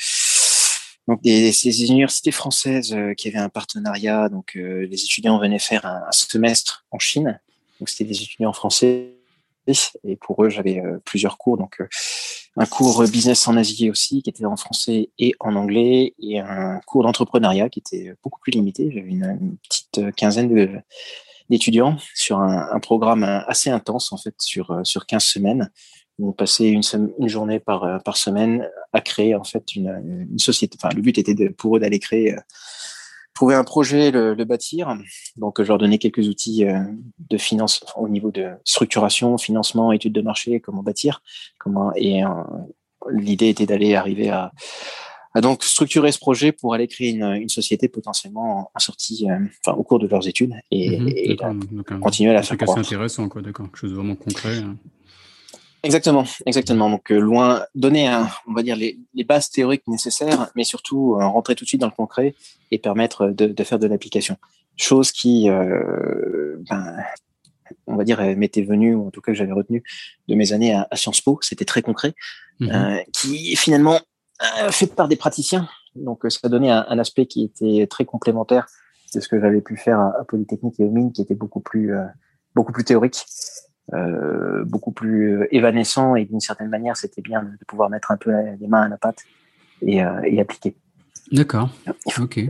donc des, ces universités françaises euh, qui avaient un partenariat. Donc euh, les étudiants venaient faire un, un, semestre en Chine. Donc c'était des étudiants français. Et pour eux, j'avais euh, plusieurs cours. Donc un cours business en Asie aussi, qui était en français et en anglais, et un cours d'entrepreneuriat qui était beaucoup plus limité. J'avais une, une, petite quinzaine de d'étudiants sur un, un, programme assez intense en fait sur sur 15 semaines on passait une, une journée par, euh, par semaine à créer en fait une, une société. Enfin, le but était de, pour eux d'aller créer, euh, trouver un projet, le, le, bâtir. Donc, je leur donnais quelques outils euh, de finance au niveau de structuration, financement, études de marché, comment bâtir, comment. Et l'idée était d'aller arriver à, à, donc structurer ce projet pour aller créer une, une société potentiellement en sortie, enfin au cours de leurs études et, mmh et continuer à la faire croître. C'est intéressant, quoi, d'accord, quelque chose de vraiment concret. Hein. Exactement, exactement. Donc euh, loin, donner, un, on va dire les, les, bases théoriques nécessaires, mais surtout euh, rentrer tout de suite dans le concret et permettre de, de faire de l'application. Chose qui, euh, ben, on va dire, m'était venue, ou en tout cas que j'avais retenu de mes années à, à Sciences Po. C'était très concret, euh, qui finalement fait par des praticiens. Donc ça donnait un, un, aspect qui était très complémentaire de ce que j'avais pu faire à, à, Polytechnique et au Mines, qui était beaucoup plus, beaucoup plus théorique. Euh, beaucoup plus euh, évanescent et d'une certaine manière, c'était bien de pouvoir mettre un peu les mains à la pâte et, euh, et appliquer. D'accord. Ok.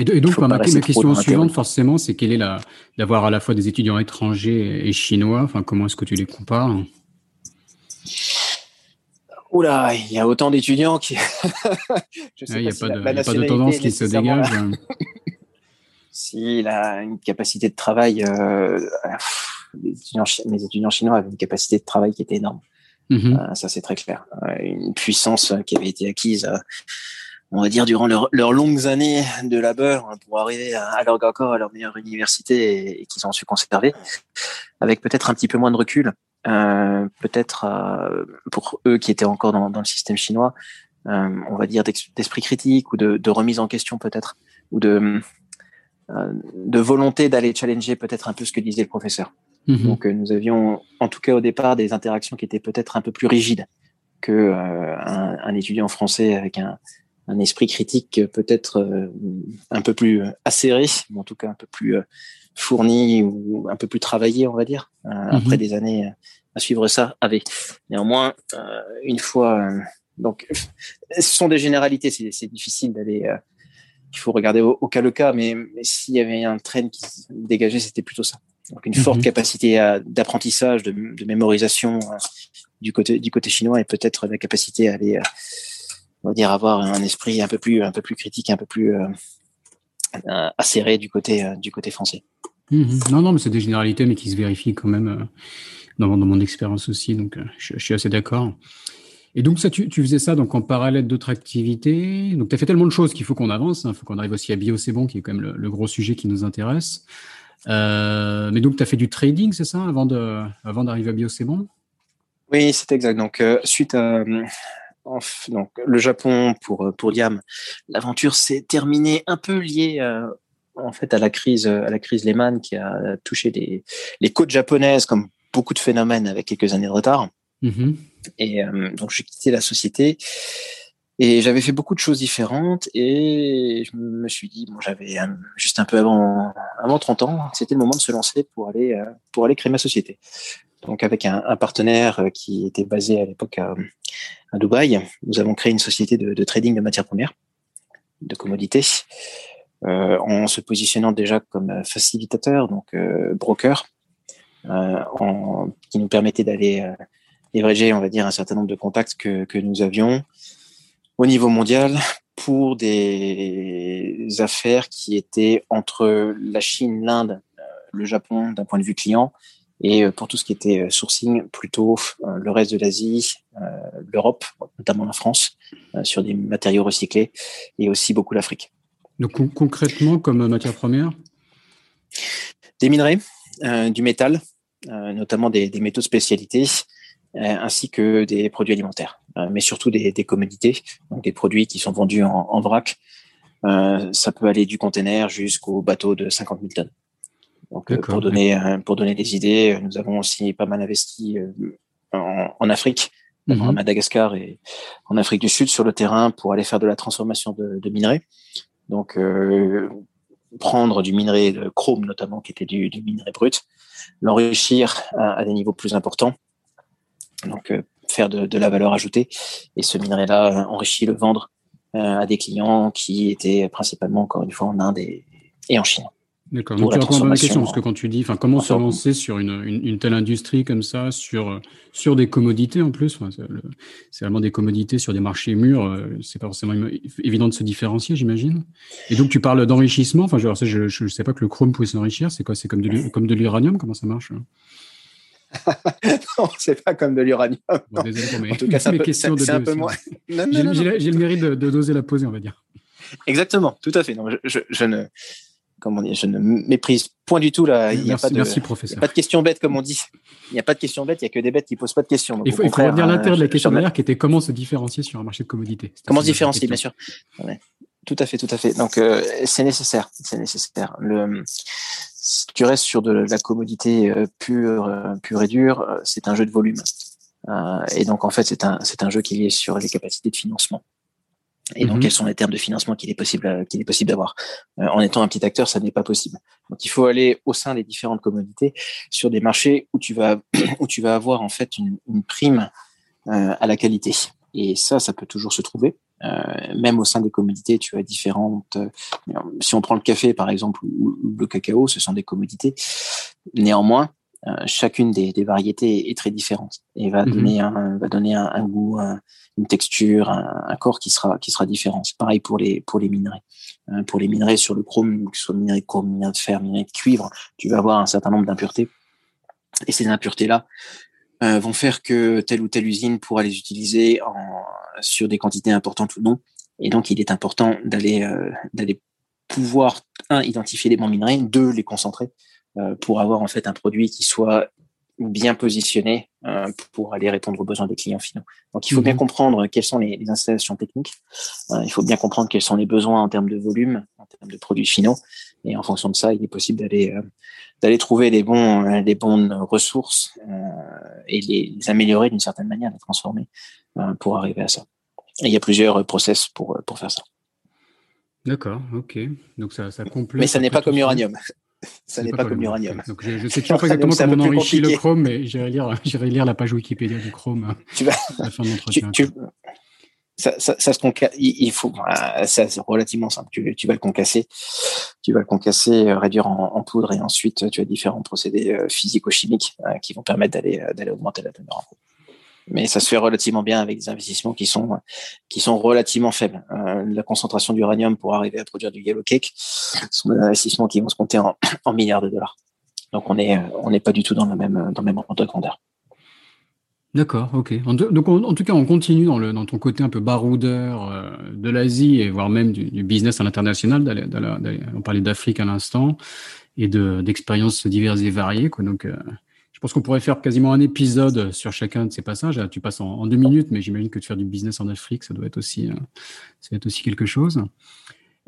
Et, donc, ma, ma question suivante, forcément, c'est quelle est la d'avoir à la fois des étudiants étrangers et chinois. Enfin, comment est-ce que tu les compares? Oula, il y a autant d'étudiants qui. il n'y a, pas, de, a pas de tendance qui se dégage. S'il a une capacité de travail. Euh, les étudiants, mes étudiants chinois avaient une capacité de travail qui était énorme. Mmh. Euh, ça, c'est très clair. Euh, une puissance qui avait été acquise, euh, on va dire, durant leurs leur longues années de labeur hein, pour arriver à, à leur encore à leur meilleure université et, et qu'ils ont su conserver, avec peut-être un petit peu moins de recul, euh, peut-être euh, pour eux qui étaient encore dans, dans le système chinois, euh, on va dire d'esprit critique ou de, de, remise en question peut-être, ou de, de volonté d'aller challenger peut-être un peu ce que disait le professeur. Mmh. Donc euh, nous avions en tout cas au départ des interactions qui étaient peut-être un peu plus rigides que euh, un, un, étudiant français avec un, un esprit critique peut-être euh, un peu plus acéré, ou en tout cas un peu plus fourni ou un peu plus travaillé, on va dire, mmh. après des années à suivre ça avec. Néanmoins, une fois, donc, ce sont des généralités, c'est difficile d'aller. il faut regarder au, au, cas le cas, mais, mais s'il y avait un train qui dégageait, c'était plutôt ça. Donc une forte mmh. capacité d'apprentissage, de, de, mémorisation euh, du côté du côté chinois et peut-être la capacité à aller, euh, on va dire, avoir un esprit un peu plus un peu plus critique, un peu plus euh, euh acéré du côté du côté français. Mmh. Non, non, mais c'est des généralités, mais qui se vérifient quand même dans, dans mon expérience aussi. Donc je, je suis assez d'accord. Et donc, ça, tu, tu, faisais ça donc en parallèle d'autres activités. Donc, tu as fait tellement de choses qu'il faut qu'on avance. Il hein. faut qu'on arrive aussi à Bio, c'est bon, qui est quand même le, le, gros sujet qui nous intéresse. Euh, mais donc, tu as fait du trading, c'est ça, avant d'arriver à Bio, c'est bon? Oui, c'est exact. Donc, euh, suite à donc, le Japon pour, pour Diam, l'aventure s'est terminée un peu liée euh, en fait à la crise, à la crise Lehman qui a touché les, les côtes japonaises comme beaucoup de phénomènes avec quelques années de retard. Mmh. Et euh, donc, j'ai quitté la société. Et j'avais fait beaucoup de choses différentes et je me suis dit, bon, j'avais juste un peu avant, avant 30 ans, c'était le moment de se lancer pour aller, euh, pour aller créer ma société. Donc avec un, partenaire euh, qui était basé à l'époque à, Dubaï, nous avons créé une société de, trading de matières premières, de commodités, euh, en se positionnant déjà comme facilitateur, donc euh, broker, euh, en, qui nous permettait d'aller euh, leverager, on va dire, un certain nombre de contacts que, que nous avions au niveau mondial pour des affaires qui étaient entre la Chine, l'Inde, euh, le Japon d'un point de vue client et euh, pour tout ce qui était euh, sourcing plutôt le reste de l'Asie, l'Europe, notamment la France, sur des matériaux recyclés et aussi beaucoup l'Afrique. Donc concrètement, comme matière première? Des minerais, du métal, notamment des, métaux de spécialité, ainsi que des produits alimentaires, mais surtout des, commodités, donc des produits qui sont vendus en, vrac. ça peut aller du container jusqu'au bateau de 50 000 tonnes. Donc, pour donner pour donner des idées, nous avons aussi pas mal investi en, Afrique, mhm. Madagascar et en Afrique du Sud sur le terrain pour aller faire de la transformation de, minerais. Donc, euh, prendre du minerai de chrome notamment, qui était du, minerai brut, l'enrichir à, des niveaux plus importants. Donc, euh, faire de, la valeur ajoutée. Et ce minerai-là, euh, enrichi, le vendre à des clients qui étaient principalement, encore une fois, en Inde et en Chine. D'accord. Donc tu réponds à ma question parce que quand tu dis, enfin, comment se lancer sur une, une, telle industrie comme ça, sur sur des commodités en plus, c'est vraiment des commodités sur des marchés mûrs, euh, c'est pas forcément évident de se différencier, j'imagine? Et donc tu parles d'enrichissement. Enfin, je, je, je sais pas que le chrome pouvait s'enrichir. C'est quoi? C'est comme de comme de l'uranium? Comment ça marche non, c'est pas comme de l'uranium. en tout cas, c'est un, peu, moins. J'ai le mérite de, de, doser la poser, on va dire. Exactement, tout à fait. Non, je, je ne comment dire, je ne méprise point du tout là. Il n'y a, pas de, merci, professeur. pas de questions bêtes comme on dit. Il n'y a pas de questions bêtes, il n'y a que des bêtes qui posent pas de questions. il faut, il faut revenir à l'intérieur de la euh, question derrière qui était comment se différencier sur un marché de commodité. Comment se différencier, bien sûr. Tout à fait, tout à fait. Donc euh, c'est nécessaire, c'est nécessaire. Le, si tu restes sur de la commodité euh, pure, pure et dure, c'est un jeu de volume. et donc en fait, c'est un, c'est un jeu qui est sur les capacités de financement et donc mhm. quels sont les termes de financement qu'il est possible qu'il est possible d'avoir? Euh, en étant un petit acteur, ça n'est pas possible. Donc il faut aller au sein des différentes commodités sur des marchés où tu vas où tu vas avoir en fait une, une prime euh, à la qualité. Et ça, ça peut toujours se trouver. Euh, même au sein des commodités, tu as différentes. Euh, si on prend le café par exemple ou, le cacao, ce sont des commodités. Néanmoins, euh, chacune des, des, variétés est très différente et va mhm. donner un va donner un, un goût, une texture, un, corps qui sera qui sera différent. C'est pareil pour les pour les minerais. Euh, pour les minerais sur le chrome, que ce soit minerai de chrome, minerai de fer, minerai de cuivre, tu vas avoir un certain nombre d'impuretés. Et ces impuretés-là euh, vont faire que telle ou telle usine pourra les utiliser en, sur des quantités importantes ou non. Et donc, il est important d'aller euh, d'aller pouvoir un identifier les bons minerais, deux les concentrer pour avoir en fait un produit qui soit bien positionné euh, pour aller répondre aux besoins des clients finaux. Donc, il faut bien mhm. comprendre quelles sont les, installations techniques. Euh, il faut bien comprendre quels sont les besoins en termes de volume, en termes de produits finaux. Et en fonction de ça, il est possible d'aller euh, d'aller trouver les bons les bonnes ressources et les, améliorer d'une certaine manière, les transformer pour arriver à ça. Et il y a plusieurs process pour pour faire ça. D'accord, ok. Donc ça, ça complète. Mais ça n'est pas comme uranium ça n'est pas, comme l'uranium. Donc je, ne sais toujours pas exactement comment on enrichit le Chrome, mais j'irai lire, lire la page Wikipédia du Chrome tu vas, à la fin de l'entretien. Ça, ça, se concasser. Il faut, c'est relativement simple. Tu, tu, vas le concasser, tu vas le concasser, euh, réduire en, en, poudre, et ensuite tu as différents procédés euh, physico-chimiques euh, qui vont permettre d'aller d'aller augmenter la teneur en poudre mais ça se fait relativement bien avec des investissements qui sont qui sont relativement faibles. Euh, la concentration d'uranium pour arriver à produire du yellow cake sont des investissements qui vont se compter en, en milliards de dollars. Donc on est on n'est pas du tout dans le même dans le même ordre de grandeur. D'accord, ok. Donc en, tout cas, on continue dans, ton côté un peu baroudeur euh, de l'Asie et voire même du, business à l'international. On parlait d'Afrique à l'instant et d'expériences diverses et variées. Donc, euh, je pense qu'on pourrait faire quasiment un épisode sur chacun de ces passages. Tu passes en, deux minutes, mais j'imagine que de faire du business en Afrique, ça doit être aussi, euh, quelque chose.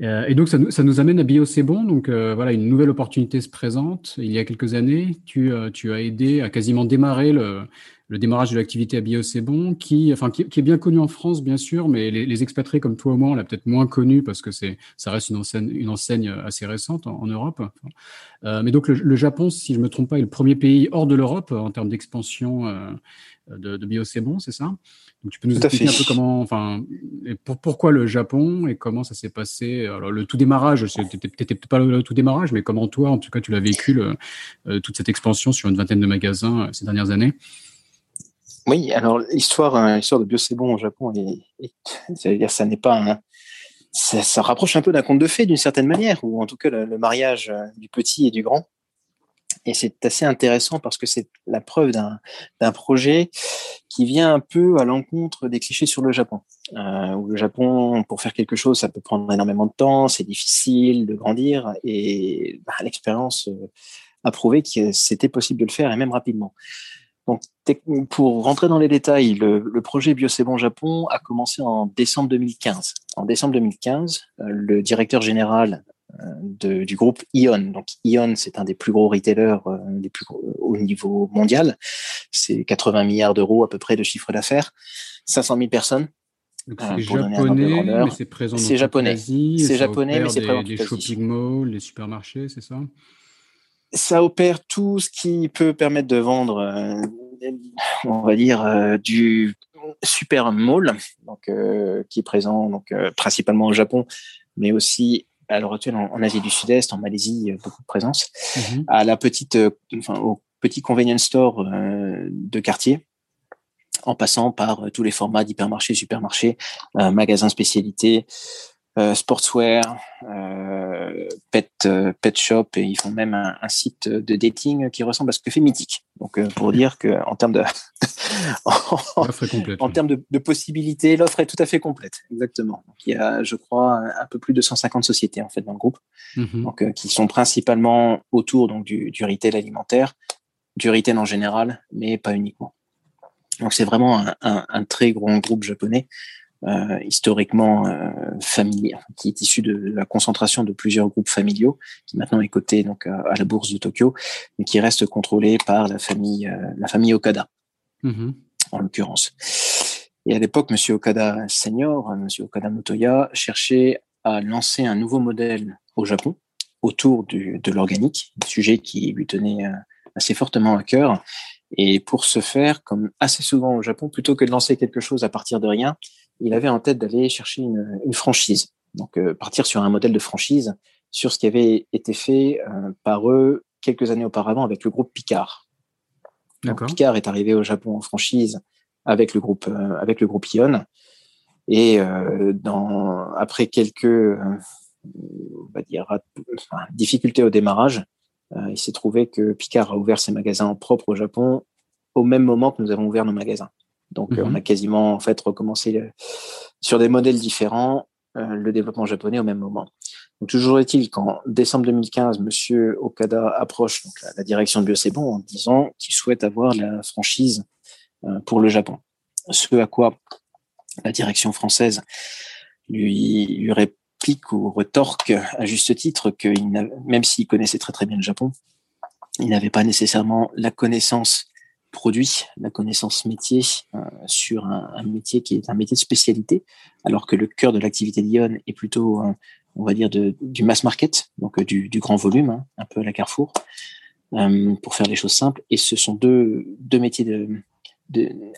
Et donc, ça, nous amène à Bio C'est Bon. Donc, voilà, une nouvelle opportunité se présente. Il y a quelques années, tu as aidé à quasiment démarrer le, le démarrage de l'activité à Bio C'est Bon, qui, enfin, qui, est bien connu en France, bien sûr, mais les, les expatriés comme toi ou moi, on l'a peut-être moins connu parce que c'est, ça reste une enseigne, une enseigne assez récente en, Europe. Euh, mais donc, le, Japon, si je me trompe pas, est le premier pays hors de l'Europe en termes d'expansion euh, de, de Bio C'est Bon, c'est ça? Donc, tu peux nous expliquer un peu comment, enfin, pourquoi le Japon et comment ça s'est passé? Alors, le tout démarrage, c'était peut-être pas le, tout démarrage, mais comment toi, en tout cas, tu l'as vécu, le, euh, toute cette expansion sur une vingtaine de magasins ces dernières années? Oui, alors l'histoire, hein, de Bio c'est bon au Japon, et, dire ça n'est pas un, ça, rapproche un peu d'un conte de fées d'une certaine manière, ou en tout cas le, mariage euh, du petit et du grand. Et c'est assez intéressant parce que c'est la preuve d'un projet qui vient un peu à l'encontre des clichés sur le Japon. Euh, où le Japon, pour faire quelque chose, ça peut prendre énormément de temps, c'est difficile de grandir, et bah, l'expérience euh, a prouvé que c'était possible de le faire, et même rapidement. Donc, pour rentrer dans les détails, le, le projet Bon Japon a commencé en décembre 2015. En décembre 2015, euh, le directeur général de, du groupe Ion. Donc Ion, c'est un des plus gros retailers euh, des plus au niveau mondial. C'est 80 milliards d'euros à peu près de chiffre d'affaires, 500 000 personnes. C'est japonais, mais c'est présent C'est japonais. C'est japonais, mais c'est présent des, des shopping malls, les supermarchés, c'est ça? Ça opère tout ce qui peut permettre de vendre, euh, on va dire, euh, du super mall, donc qui est présent donc principalement au Japon, mais aussi à l'heure actuelle en, Asie du Sud-Est, en Malaisie, beaucoup de présence, mhm. à la petite, euh, enfin, au petit convenience store euh, de quartier, en passant par euh, tous les formats d'hypermarchés, supermarchés, magasins spécialités, euh, sportswear, euh, pet, euh, pet shop et ils font même un, site de dating qui ressemble à ce que fait Mythique. Donc pour dire que en termes de en, termes de, possibilités, l'offre est tout à fait complète. Exactement. il y a, je crois, un peu plus de 150 sociétés en fait dans le groupe, mhm. donc qui sont principalement autour donc du, du retail alimentaire, du retail en général, mais pas uniquement. Donc c'est vraiment un, un, un, très grand groupe japonais euh, historiquement euh, familier, qui est issu de la concentration de plusieurs groupes familiaux, qui maintenant est coté donc à, la bourse de Tokyo, mais qui reste contrôlé par la famille, euh, la famille Okada, mm-hmm. en l'occurrence. Et à l'époque, Monsieur Okada senior, Monsieur Okada Motoya, cherchait à lancer un nouveau modèle au Japon autour du, de l'organique, sujet qui lui tenait assez fortement à cœur. Et pour ce faire, comme assez souvent au Japon, plutôt que de lancer quelque chose à partir de rien, il avait en tête d'aller chercher une, une, franchise. Donc, euh, partir sur un modèle de franchise sur ce qui avait été fait euh, par eux quelques années auparavant avec le groupe Picard. Donc, Picard est arrivé au Japon en franchise avec le groupe euh, avec le groupe Ion et dans après quelques on va dire difficultés au démarrage, il s'est trouvé que Picard a ouvert ses magasins propres au Japon au même moment que nous avons ouvert nos magasins. Donc, euh, on mhm. a quasiment en fait recommencé euh, sur des modèles différents euh, le développement japonais au même moment. Donc, toujours est-il qu'en décembre 2015, Monsieur Okada approche donc, la, direction de Biocébon en disant qu'il souhaite avoir la franchise pour le Japon. Ce à quoi la direction française lui, lui réplique ou retorque à juste titre que même s'il connaissait très très bien le Japon, il n'avait pas nécessairement la connaissance produit, la connaissance métier euh, sur un, métier qui est un métier de spécialité, alors que le cœur de l'activité d'Ion est plutôt, on va dire, du mass market, donc euh, du, grand volume, hein, un peu à la Carrefour, euh, pour faire les choses simples. Et ce sont deux, métiers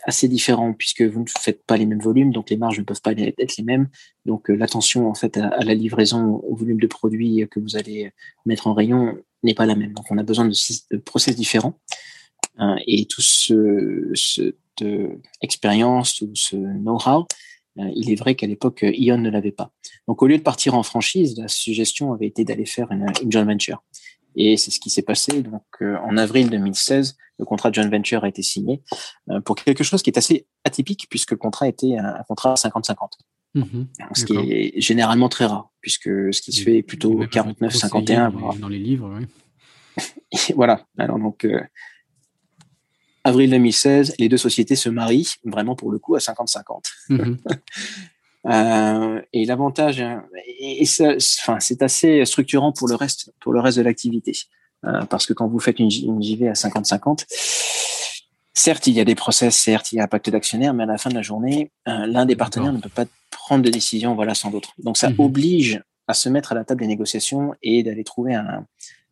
assez différents puisque vous ne faites pas les mêmes volumes, donc les marges ne peuvent pas être les mêmes. Donc l'attention en fait à, à, la livraison, au volume de produits que vous allez mettre en rayon n'est pas la même. Donc on a besoin de, de process différents. Hein, et tout ce, cette expérience, tout ce know-how, euh, il est vrai qu'à l'époque, Ion ne l'avait pas. Donc, au lieu de partir en franchise, la suggestion avait été d'aller faire une, joint venture. Et c'est ce qui s'est passé. Donc, euh, en avril 2016, le contrat de joint venture a été signé euh, pour quelque chose qui est assez atypique puisque le contrat était un, contrat 50-50. Mmh ce qui est généralement très rare puisque ce qui se fait est plutôt 49-51. Dans les livres, oui. voilà. Alors, donc, avril 2016, les deux sociétés se marient, vraiment pour le coup, à 50-50. Mhm. euh, et l'avantage, hein, et, enfin, c'est assez structurant pour le reste, pour le reste de l'activité, euh, parce que quand vous faites une, une JV à 50-50, certes, il y a des process, certes, il y a un pacte d'actionnaires, mais à la fin de la journée, euh, l'un des partenaires ne peut pas prendre de décision, voilà, sans l'autre. Donc, ça mhm. oblige à se mettre à la table des négociations et d'aller trouver un,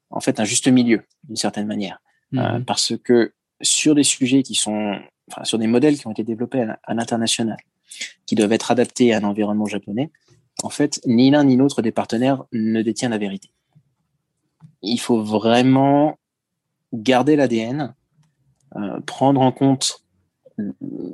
en fait, un juste milieu, d'une certaine manière, mhm. parce que sur des sujets qui sont, enfin, sur des modèles qui ont été développés à, l'international, qui doivent être adaptés à un environnement japonais, en fait, ni l'un ni l'autre des partenaires ne détient la vérité. Il faut vraiment garder l'ADN, euh, prendre en compte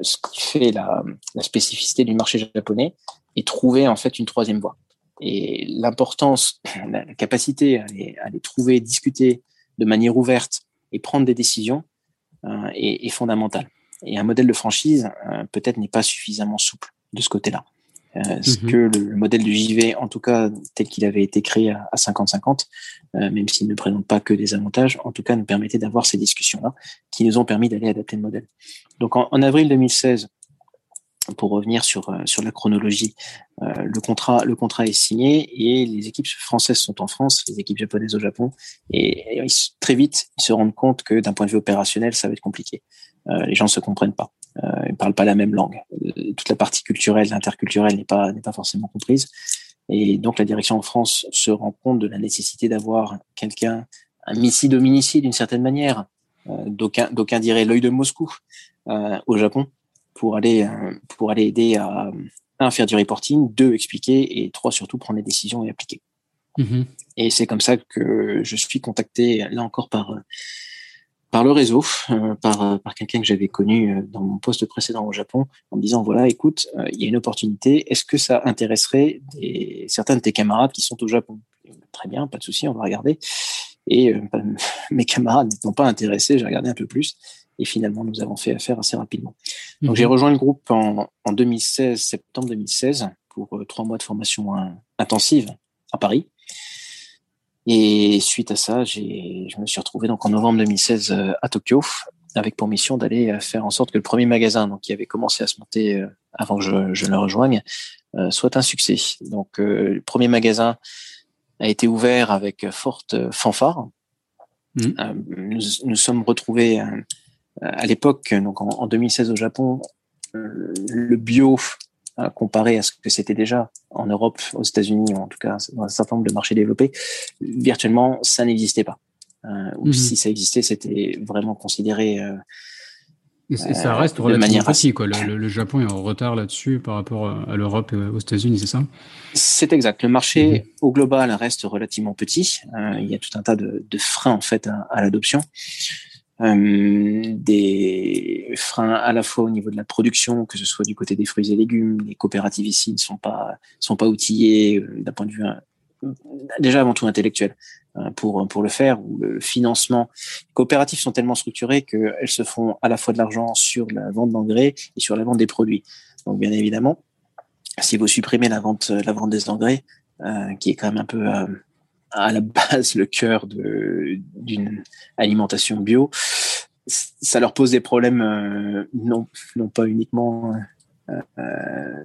ce qui fait la, spécificité du marché japonais et trouver en fait une troisième voie. Et l'importance, la capacité à les trouver, discuter de manière ouverte et prendre des décisions est, est, fondamental. Et un modèle de franchise, peut-être, n'est pas suffisamment souple de ce côté-là. Euh, ce mhm. que le, modèle du JV, en tout cas tel qu'il avait été créé à 50-50, euh, même s'il ne présente pas que des avantages, en tout cas nous permettait d'avoir ces discussions-là qui nous ont permis d'aller adapter le modèle. Donc en, avril 2016, pour revenir sur euh, sur la chronologie, le contrat le contrat est signé et les équipes françaises sont en France, les équipes japonaises au Japon et, très vite ils se rendent compte que d'un point de vue opérationnel ça va être compliqué. les gens ne se comprennent pas. Euh, ils parlent pas la même langue. Euh, toute la partie culturelle, interculturelle n'est pas n'est pas forcément comprise. Et donc la direction en France se rend compte de la nécessité d'avoir quelqu'un, un missi dominici d'une certaine manière, euh, d'aucun d'aucun dirait l'œil de Moscou euh, au Japon pour aller euh, pour aller aider à un faire du reporting, deux expliquer et trois surtout prendre les décisions et appliquer. Mm-hmm. Et c'est comme ça que je suis contacté là encore par par le réseau, euh, par, euh, par quelqu'un que j'avais connu euh, dans mon poste précédent au Japon, en me disant voilà, écoute, il y a une opportunité. Est-ce que ça intéresserait des, certains de tes camarades qui sont au Japon? Très bien, pas de souci, on va regarder. Et mes camarades n'étant pas intéressés, j'ai regardé un peu plus. Et finalement, nous avons fait affaire assez rapidement. Donc, j'ai mhm. rejoint le groupe en, en 2016, septembre 2016, pour trois mois de formation intensive à Paris. Et suite à ça, j'ai, je me suis retrouvé donc en novembre 2016 euh, à Tokyo avec pour mission d'aller euh, faire en sorte que le premier magasin, donc qui avait commencé à se monter euh, avant que je, je le rejoigne, soit un succès. Donc le premier magasin a été ouvert avec forte fanfare. Mmh. Nous, nous sommes retrouvés à l'époque, donc en, en 2016 au Japon, le bio comparé à ce que c'était déjà en Europe, aux États-Unis, ou en tout cas dans un certain nombre de marchés développés, virtuellement, ça n'existait pas. Euh, ou mhm. si ça existait, c'était vraiment considéré. Euh, et ça reste euh, relativement petit, quoi. Le, le, Japon est en retard là-dessus par rapport à l'Europe et aux États-Unis, c'est ça? C'est exact. Le marché mhm. au global reste relativement petit. Euh, il y a tout un tas de, de freins en fait à, à l'adoption. Euh, des freins à la fois au niveau de la production, que ce soit du côté des fruits et légumes. Les coopératives ici ne sont pas sont pas outillées euh, d'un point de vue euh, déjà avant tout intellectuel pour pour le faire. Le financement, les coopératives sont tellement structurées qu'elles se font à la fois de l'argent sur la vente d'engrais et sur la vente des produits. Donc bien évidemment, si vous supprimez la vente la vente des engrais, qui est quand même un peu à la base le cœur d'une alimentation bio, ça leur pose des problèmes euh, non, non pas uniquement euh, euh,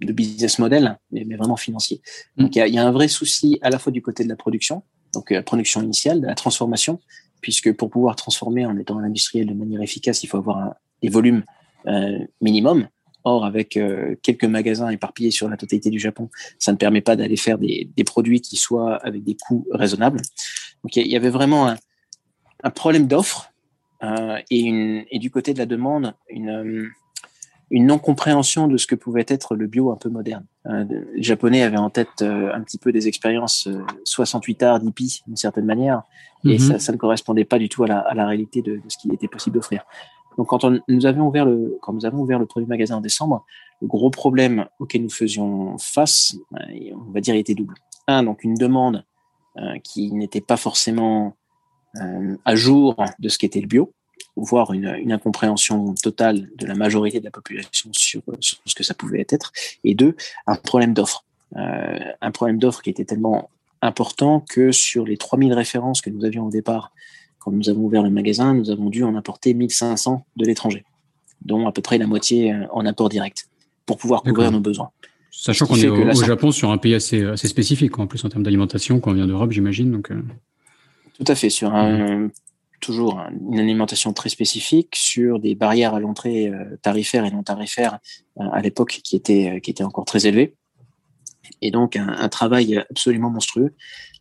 de business model, mais, vraiment financier. Mm. Donc il y a, un vrai souci à la fois du côté de la production, donc la production initiale, de la transformation, puisque pour pouvoir transformer en étant un industriel de manière efficace, il faut avoir un, des volumes minimum. Or, avec euh, quelques magasins éparpillés sur la totalité du Japon, ça ne permet pas d'aller faire des, des, produits qui soient avec des coûts raisonnables. Donc, il y avait vraiment un, un problème d'offre euh, et, du côté de la demande, une, euh, une non-compréhension de ce que pouvait être le bio un peu moderne. Les Japonais avaient en tête un petit peu des expériences 68 arts d'hippie d'une certaine manière, et mm-hmm. ça, ça, ne correspondait pas du tout à la, à la réalité de, de ce qu'il était possible d'offrir. Donc, quand nous avons ouvert le premier magasin en décembre, le gros problème auquel nous faisions face, euh, on va dire, était double. Un, donc une demande euh, qui n'était pas forcément euh, à jour de ce qu'était le bio, voire une, incompréhension totale de la majorité de la population sur, ce que ça pouvait être. Et deux, un problème d'offre. Un problème d'offre qui était tellement important que sur les 3000 références que nous avions au départ quand nous avons ouvert le magasin, nous avons dû en importer 1500 de l'étranger, dont à peu près la moitié euh, en import direct, pour pouvoir couvrir nos besoins. Sachant qu'on est au, Japon sur un pays assez, assez spécifique, en plus en termes d'alimentation, quand on vient d'Europe, j'imagine. Donc, euh. Tout à fait, sur un, toujours une alimentation très spécifique, sur des barrières à l'entrée euh, tarifaires et non tarifaires à l'époque qui étaient, qui étaient encore très élevées. Et donc un, un travail absolument monstrueux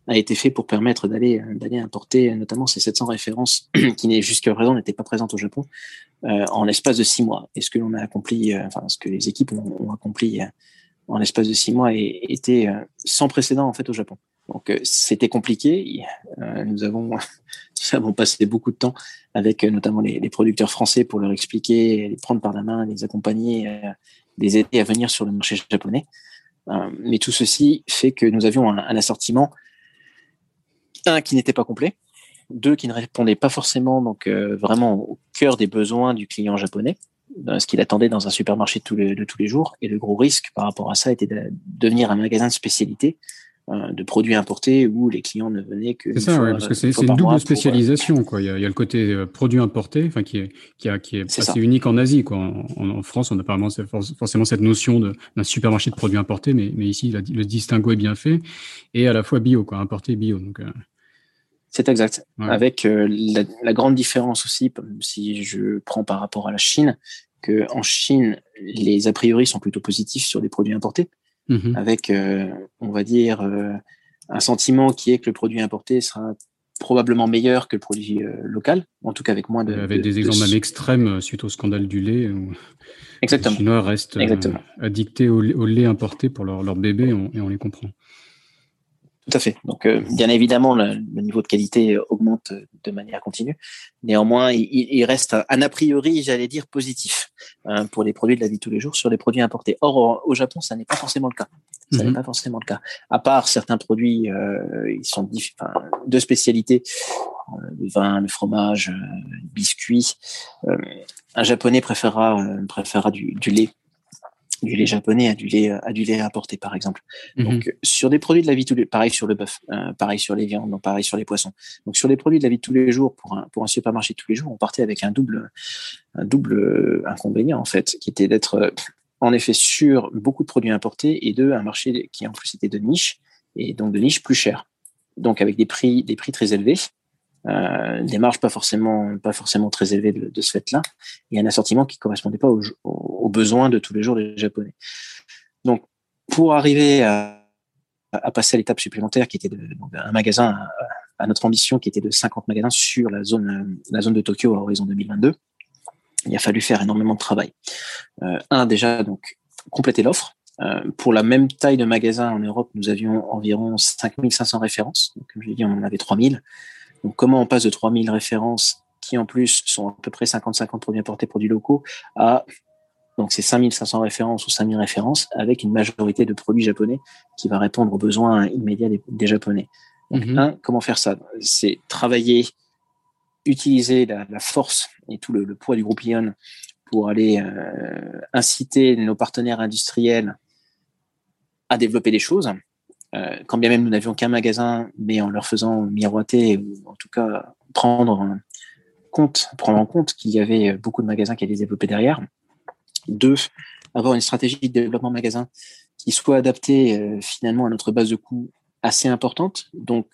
a été fait pour permettre d'aller euh, d'aller importer notamment ces 700 références qui jusqu'à présent n'étaient pas présentes au Japon euh, en l'espace de six mois. Et ce que l'on a accompli, euh, enfin ce que les équipes ont, ont accompli euh, en l'espace de six mois était sans précédent en fait au Japon. Donc c'était compliqué. nous avons nous avons passé beaucoup de temps avec notamment les, les, producteurs français pour leur expliquer, les prendre par la main, les accompagner, les aider à venir sur le marché japonais. Mais tout ceci fait que nous avions un, assortiment. Un qui n'était pas complet, deux qui ne répondaient pas forcément donc vraiment au cœur des besoins du client japonais, ce qu'il attendait dans un supermarché de tous, les, jours. Et le gros risque par rapport à ça était de devenir un magasin de spécialité. euh, de produits importés où les clients ne venaient que. C'est ça, oui, parce que c'est une double spécialisation. Quoi. Il, y a, il y a le côté euh, produit importé, enfin, qui est, qui, a, qui est, assez unique en Asie. Quoi. En, France, on n'a pas forcément cette notion d'un supermarché de produits importés, mais, mais ici, le distinguo est bien fait. Et à la fois bio, quoi, importé bio. Donc, euh, C'est exact. Avec la, la, grande différence aussi, si je prends par rapport à la Chine, que en Chine, les a priori sont plutôt positifs sur les produits importés. Mhm. avec, euh, on va dire, euh, un sentiment qui est que le produit importé sera probablement meilleur que le produit euh, local, en tout cas avec moins de. Avec des exemples même extrêmes suite au scandale du lait. Où Exactement. Les Chinois restent addictés au, lait importé pour leur, leur bébé et on les comprend. Tout à fait. Donc, euh, bien évidemment, le, niveau de qualité augmente de manière continue. Néanmoins, il, il reste un a priori, j'allais dire, positif hein, pour les produits de la vie de tous les jours sur les produits importés. Or, au Japon, ça n'est pas forcément le cas. Ça n'est mhm. pas forcément le cas. À part certains produits, euh, ils sont enfin, de spécialité, euh, le vin, le fromage, euh, le biscuit. un japonais préférera, préférera du, du lait du lait japonais à du lait à du lait importé par exemple. Mhm. Donc sur des produits de la vie tous les pareil sur le bœuf, euh, pareil sur les viandes, pareil sur les poissons. Donc sur les produits de la vie de tous les jours pour un pour un supermarché de tous les jours, on partait avec un double un double inconvénient en fait, qui était d'être euh, en effet sur beaucoup de produits importés et de un marché qui en plus était de niche et donc de niche plus cher. Donc avec des prix des prix très élevés euh, des marges pas forcément pas forcément très élevées de, de ce fait-là, et un assortiment qui correspondait pas aux, aux, besoins de tous les jours des Japonais. Donc, pour arriver à, à passer à l'étape supplémentaire, qui était de, un magasin à, notre ambition, qui était de 50 magasins sur la zone la zone de Tokyo à horizon 2022, il a fallu faire énormément de travail. Euh, un déjà donc compléter l'offre. Euh, pour la même taille de magasin en Europe, nous avions environ 5500 références. Donc, comme je l'ai dit, on en avait 3000. Donc, comment on passe de 3000 références qui, en plus, sont à peu près 50-50 produits importés, produits locaux, à donc c'est 5500 références ou 5000 références avec une majorité de produits japonais qui va répondre aux besoins immédiats des, Japonais. Donc, mhm. un, comment faire ça? C'est travailler, utiliser la, force et tout le, poids du groupe Ion pour aller euh, inciter nos partenaires industriels à développer des choses, quand bien même nous n'avions qu'un magasin, mais en leur faisant miroiter ou en tout cas prendre compte, prendre en compte qu'il y avait beaucoup de magasins qui allaient développer derrière. Deux, avoir une stratégie de développement magasin qui soit adaptée euh, finalement à notre base de coûts assez importante. Donc,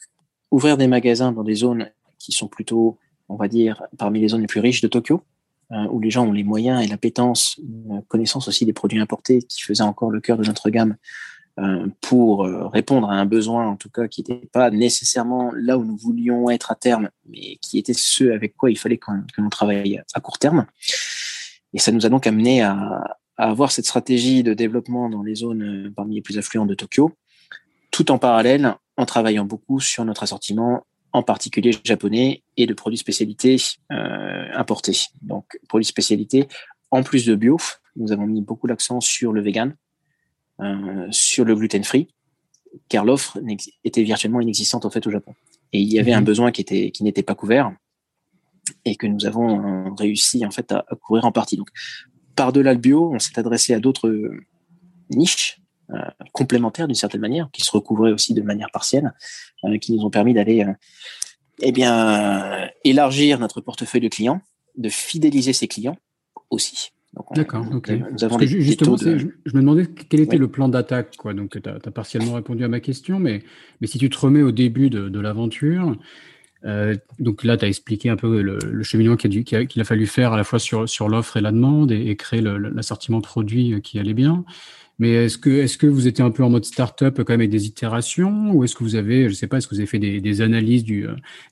ouvrir des magasins dans des zones qui sont plutôt, on va dire, parmi les zones les plus riches de Tokyo, euh, où les gens ont les moyens et l'appétence, une connaissance aussi des produits importés qui faisaient encore le cœur de notre gamme euh, pour euh, répondre à un besoin, en tout cas, qui n'était pas nécessairement là où nous voulions être à terme, mais qui était ce avec quoi il fallait que l'on travaille à court terme. Et ça nous a donc amené à, à, avoir cette stratégie de développement dans les zones euh, parmi les plus affluentes de Tokyo, tout en parallèle en travaillant beaucoup sur notre assortiment, en particulier japonais et de produits spécialités euh, importés. Donc, produits spécialités, en plus de bio, nous avons mis beaucoup l'accent sur le vegan, euh, sur le gluten free, car l'offre était virtuellement inexistante en fait au Japon. Et il y avait un mhm. besoin qui était qui n'était pas couvert et que nous avons euh, réussi en fait à, couvrir en partie. Donc par-delà le bio, on s'est adressé à d'autres niches euh, complémentaires d'une certaine manière, qui se recouvraient aussi de manière partielle, euh, qui nous ont permis d'aller euh, eh bien élargir notre portefeuille de clients, de fidéliser ses clients aussi. D'accord. justement, je, me demandais quel était le plan d'attaque. Quoi. Donc, tu as, partiellement répondu à ma question, mais, mais si tu te remets au début de, de l'aventure, euh, donc là, tu as expliqué un peu le, le cheminement qu'il a, a, fallu faire à la fois sur, sur l'offre et la demande et, et créer l'assortiment produit qui allait bien. Mais est-ce que, est-ce que vous étiez un peu en mode start-up quand même avec des itérations? Ou est-ce que vous avez, je sais pas, est-ce que vous avez fait des, analyses du,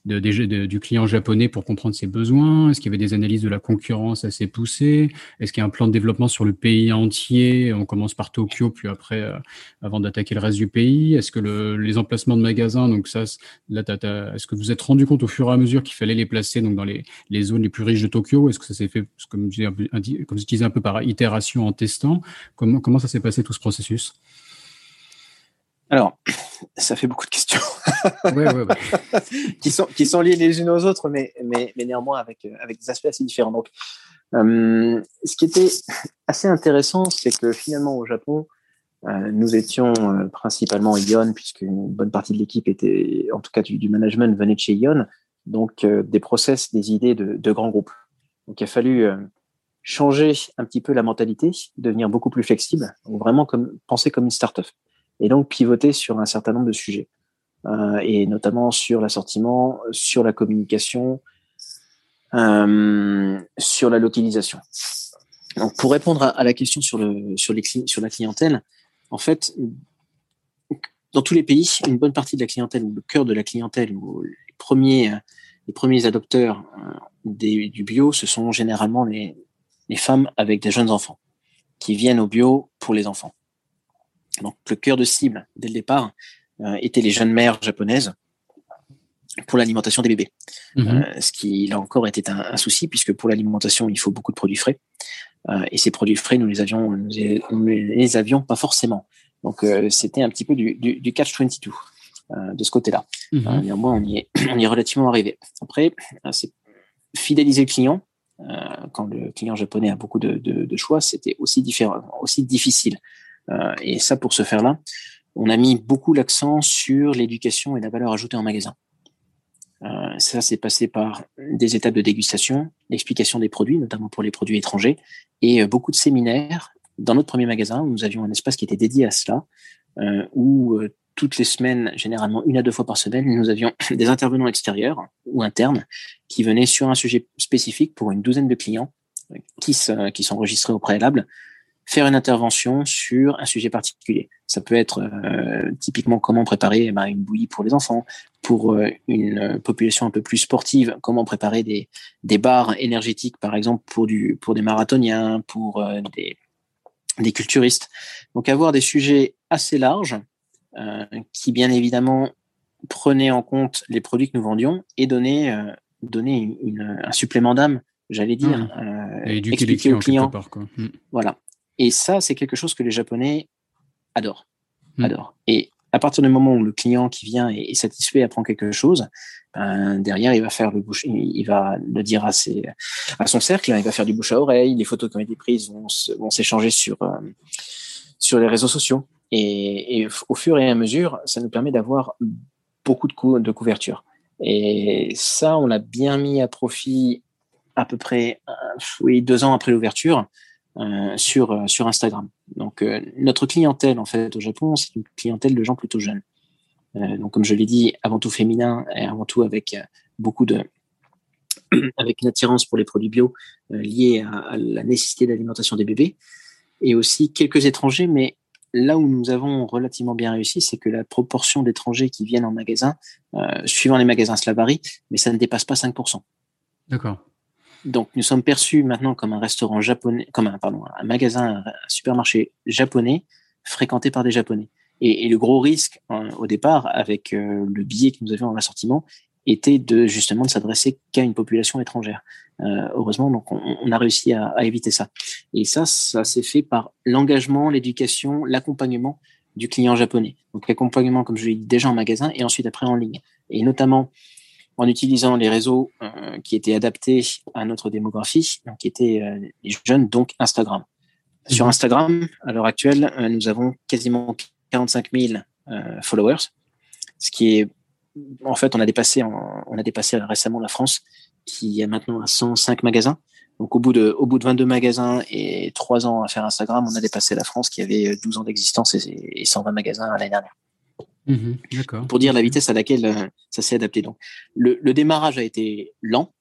du client japonais pour comprendre ses besoins? Est-ce qu'il y avait des analyses de la concurrence assez poussées? Est-ce qu'il y a un plan de développement sur le pays entier? On commence par Tokyo, puis après, euh, avant d'attaquer le reste du pays. Est-ce que le, les emplacements de magasins, donc ça, là, est-ce que vous êtes rendu compte au fur et à mesure qu'il fallait les placer donc dans les, les zones les plus riches de Tokyo? Est-ce que ça s'est fait, comme comme je disais un peu par itération en testant? Comment, comment ça s'est passé? Tout ce processus Alors, ça fait beaucoup de questions. qui, sont, qui sont liées les unes aux autres, mais, mais, mais néanmoins avec, avec des aspects assez différents. Donc, euh, ce qui était assez intéressant, c'est que finalement au Japon, euh, nous étions euh, principalement Ion, puisqu'une bonne partie de l'équipe était, en tout cas du, management, venait de chez Ion, donc des process, des idées de, de grands groupes. Donc il a fallu changer un petit peu la mentalité, devenir beaucoup plus flexible, vraiment comme, penser comme une start-up, et donc pivoter sur un certain nombre de sujets, euh, et notamment sur l'assortiment, sur la communication, euh, sur la localisation. Donc, pour répondre à, la question sur, le, sur, les, sur la clientèle, en fait, dans tous les pays, une bonne partie de la clientèle, ou le cœur de la clientèle, ou les premiers, les premiers adopteurs euh, des, du bio, ce sont généralement les, les femmes avec des jeunes enfants qui viennent au bio pour les enfants. Donc, le cœur de cible, dès le départ, euh, était les jeunes mères japonaises pour l'alimentation des bébés. Mhm. Euh, ce qui, là encore, était un, souci, puisque pour l'alimentation, il faut beaucoup de produits frais. Euh, et ces produits frais, nous les avions, nous les avions pas forcément. Donc, euh, c'était un petit peu du, du, du catch-22 euh, de ce côté-là. Néanmoins, on y, est, on y est relativement arrivé. Après, c'est fidéliser le client. Quand le client japonais a beaucoup de, choix, c'était aussi différent, aussi difficile. et ça, pour ce faire-là, on a mis beaucoup l'accent sur l'éducation et la valeur ajoutée en magasin. Euh, ça, c'est passé par des étapes de dégustation, l'explication des produits, notamment pour les produits étrangers, et euh, beaucoup de séminaires. Dans notre premier magasin, nous avions un espace qui était dédié à cela, euh, où toutes les semaines, généralement une à deux fois par semaine, nous avions des intervenants extérieurs ou internes qui venaient sur un sujet spécifique pour une douzaine de clients qui s'enregistraient au préalable faire une intervention sur un sujet particulier. Ça peut être euh, typiquement comment préparer bah, une bouillie pour les enfants, pour euh, une population un peu plus sportive, comment préparer des, des bars énergétiques, par exemple, pour, du, pour des marathoniens, pour euh, des, des culturistes. Donc avoir des sujets assez larges qui, bien évidemment, prenaient en compte les produits que nous vendions et donnaient, donner une, un supplément d'âme j'allais dire, mmh. et expliquer aux clients. Mmh. Voilà. Et ça, c'est quelque chose que les Japonais adorent. Hmm. adorent. Et à partir du moment où le client qui vient est, satisfait, apprend quelque chose, ben, derrière, il va faire le bouche, il va le dire à, ses, à son cercle, il va faire du bouche à oreille, les photos qui ont été prises vont, s'échanger sur, euh, sur les réseaux sociaux. Et, au fur et à mesure, ça nous permet d'avoir beaucoup de, couverture. Et ça, on l'a bien mis à profit à peu près euh, oui, deux ans après l'ouverture. Euh, sur, euh, sur Instagram. Donc, notre clientèle, en fait, au Japon, c'est une clientèle de gens plutôt jeunes. donc, comme je l'ai dit, avant tout féminin et avant tout avec beaucoup de, avec une attirance pour les produits bio liés à, la nécessité d'alimentation des bébés et aussi quelques étrangers, mais là où nous avons relativement bien réussi, c'est que la proportion d'étrangers qui viennent en magasin, suivant les magasins Slavari, mais ça ne dépasse pas 5%. D'accord. Donc, nous sommes perçus maintenant comme un restaurant japonais, comme un, pardon, un magasin, un supermarché japonais fréquenté par des Japonais. Et, le gros risque hein, au départ, avec euh, le billet que nous avions en assortiment, était de justement de s'adresser qu'à une population étrangère. Euh, heureusement, donc on, a réussi à, éviter ça. Et ça, ça s'est fait par l'engagement, l'éducation, l'accompagnement du client japonais. Donc l'accompagnement, comme je l'ai dit, déjà en magasin et ensuite après en ligne. Et notamment en utilisant les réseaux euh, qui étaient adaptés à notre démographie, qui étaient euh, les jeunes, donc Instagram. Sur mhm. Instagram, à l'heure actuelle, euh, nous avons quasiment 45 000 followers, ce qui est, en fait, on a dépassé, on a dépassé récemment la France, qui est maintenant à 105 magasins. Donc, au bout de, au bout de 22 magasins et 3 ans à faire Instagram, on a dépassé la France qui avait 12 ans d'existence et, et 120 magasins l'année dernière. Mhm, pour dire la vitesse à laquelle euh, ça s'est adapté. Donc, le, le, démarrage a été lent.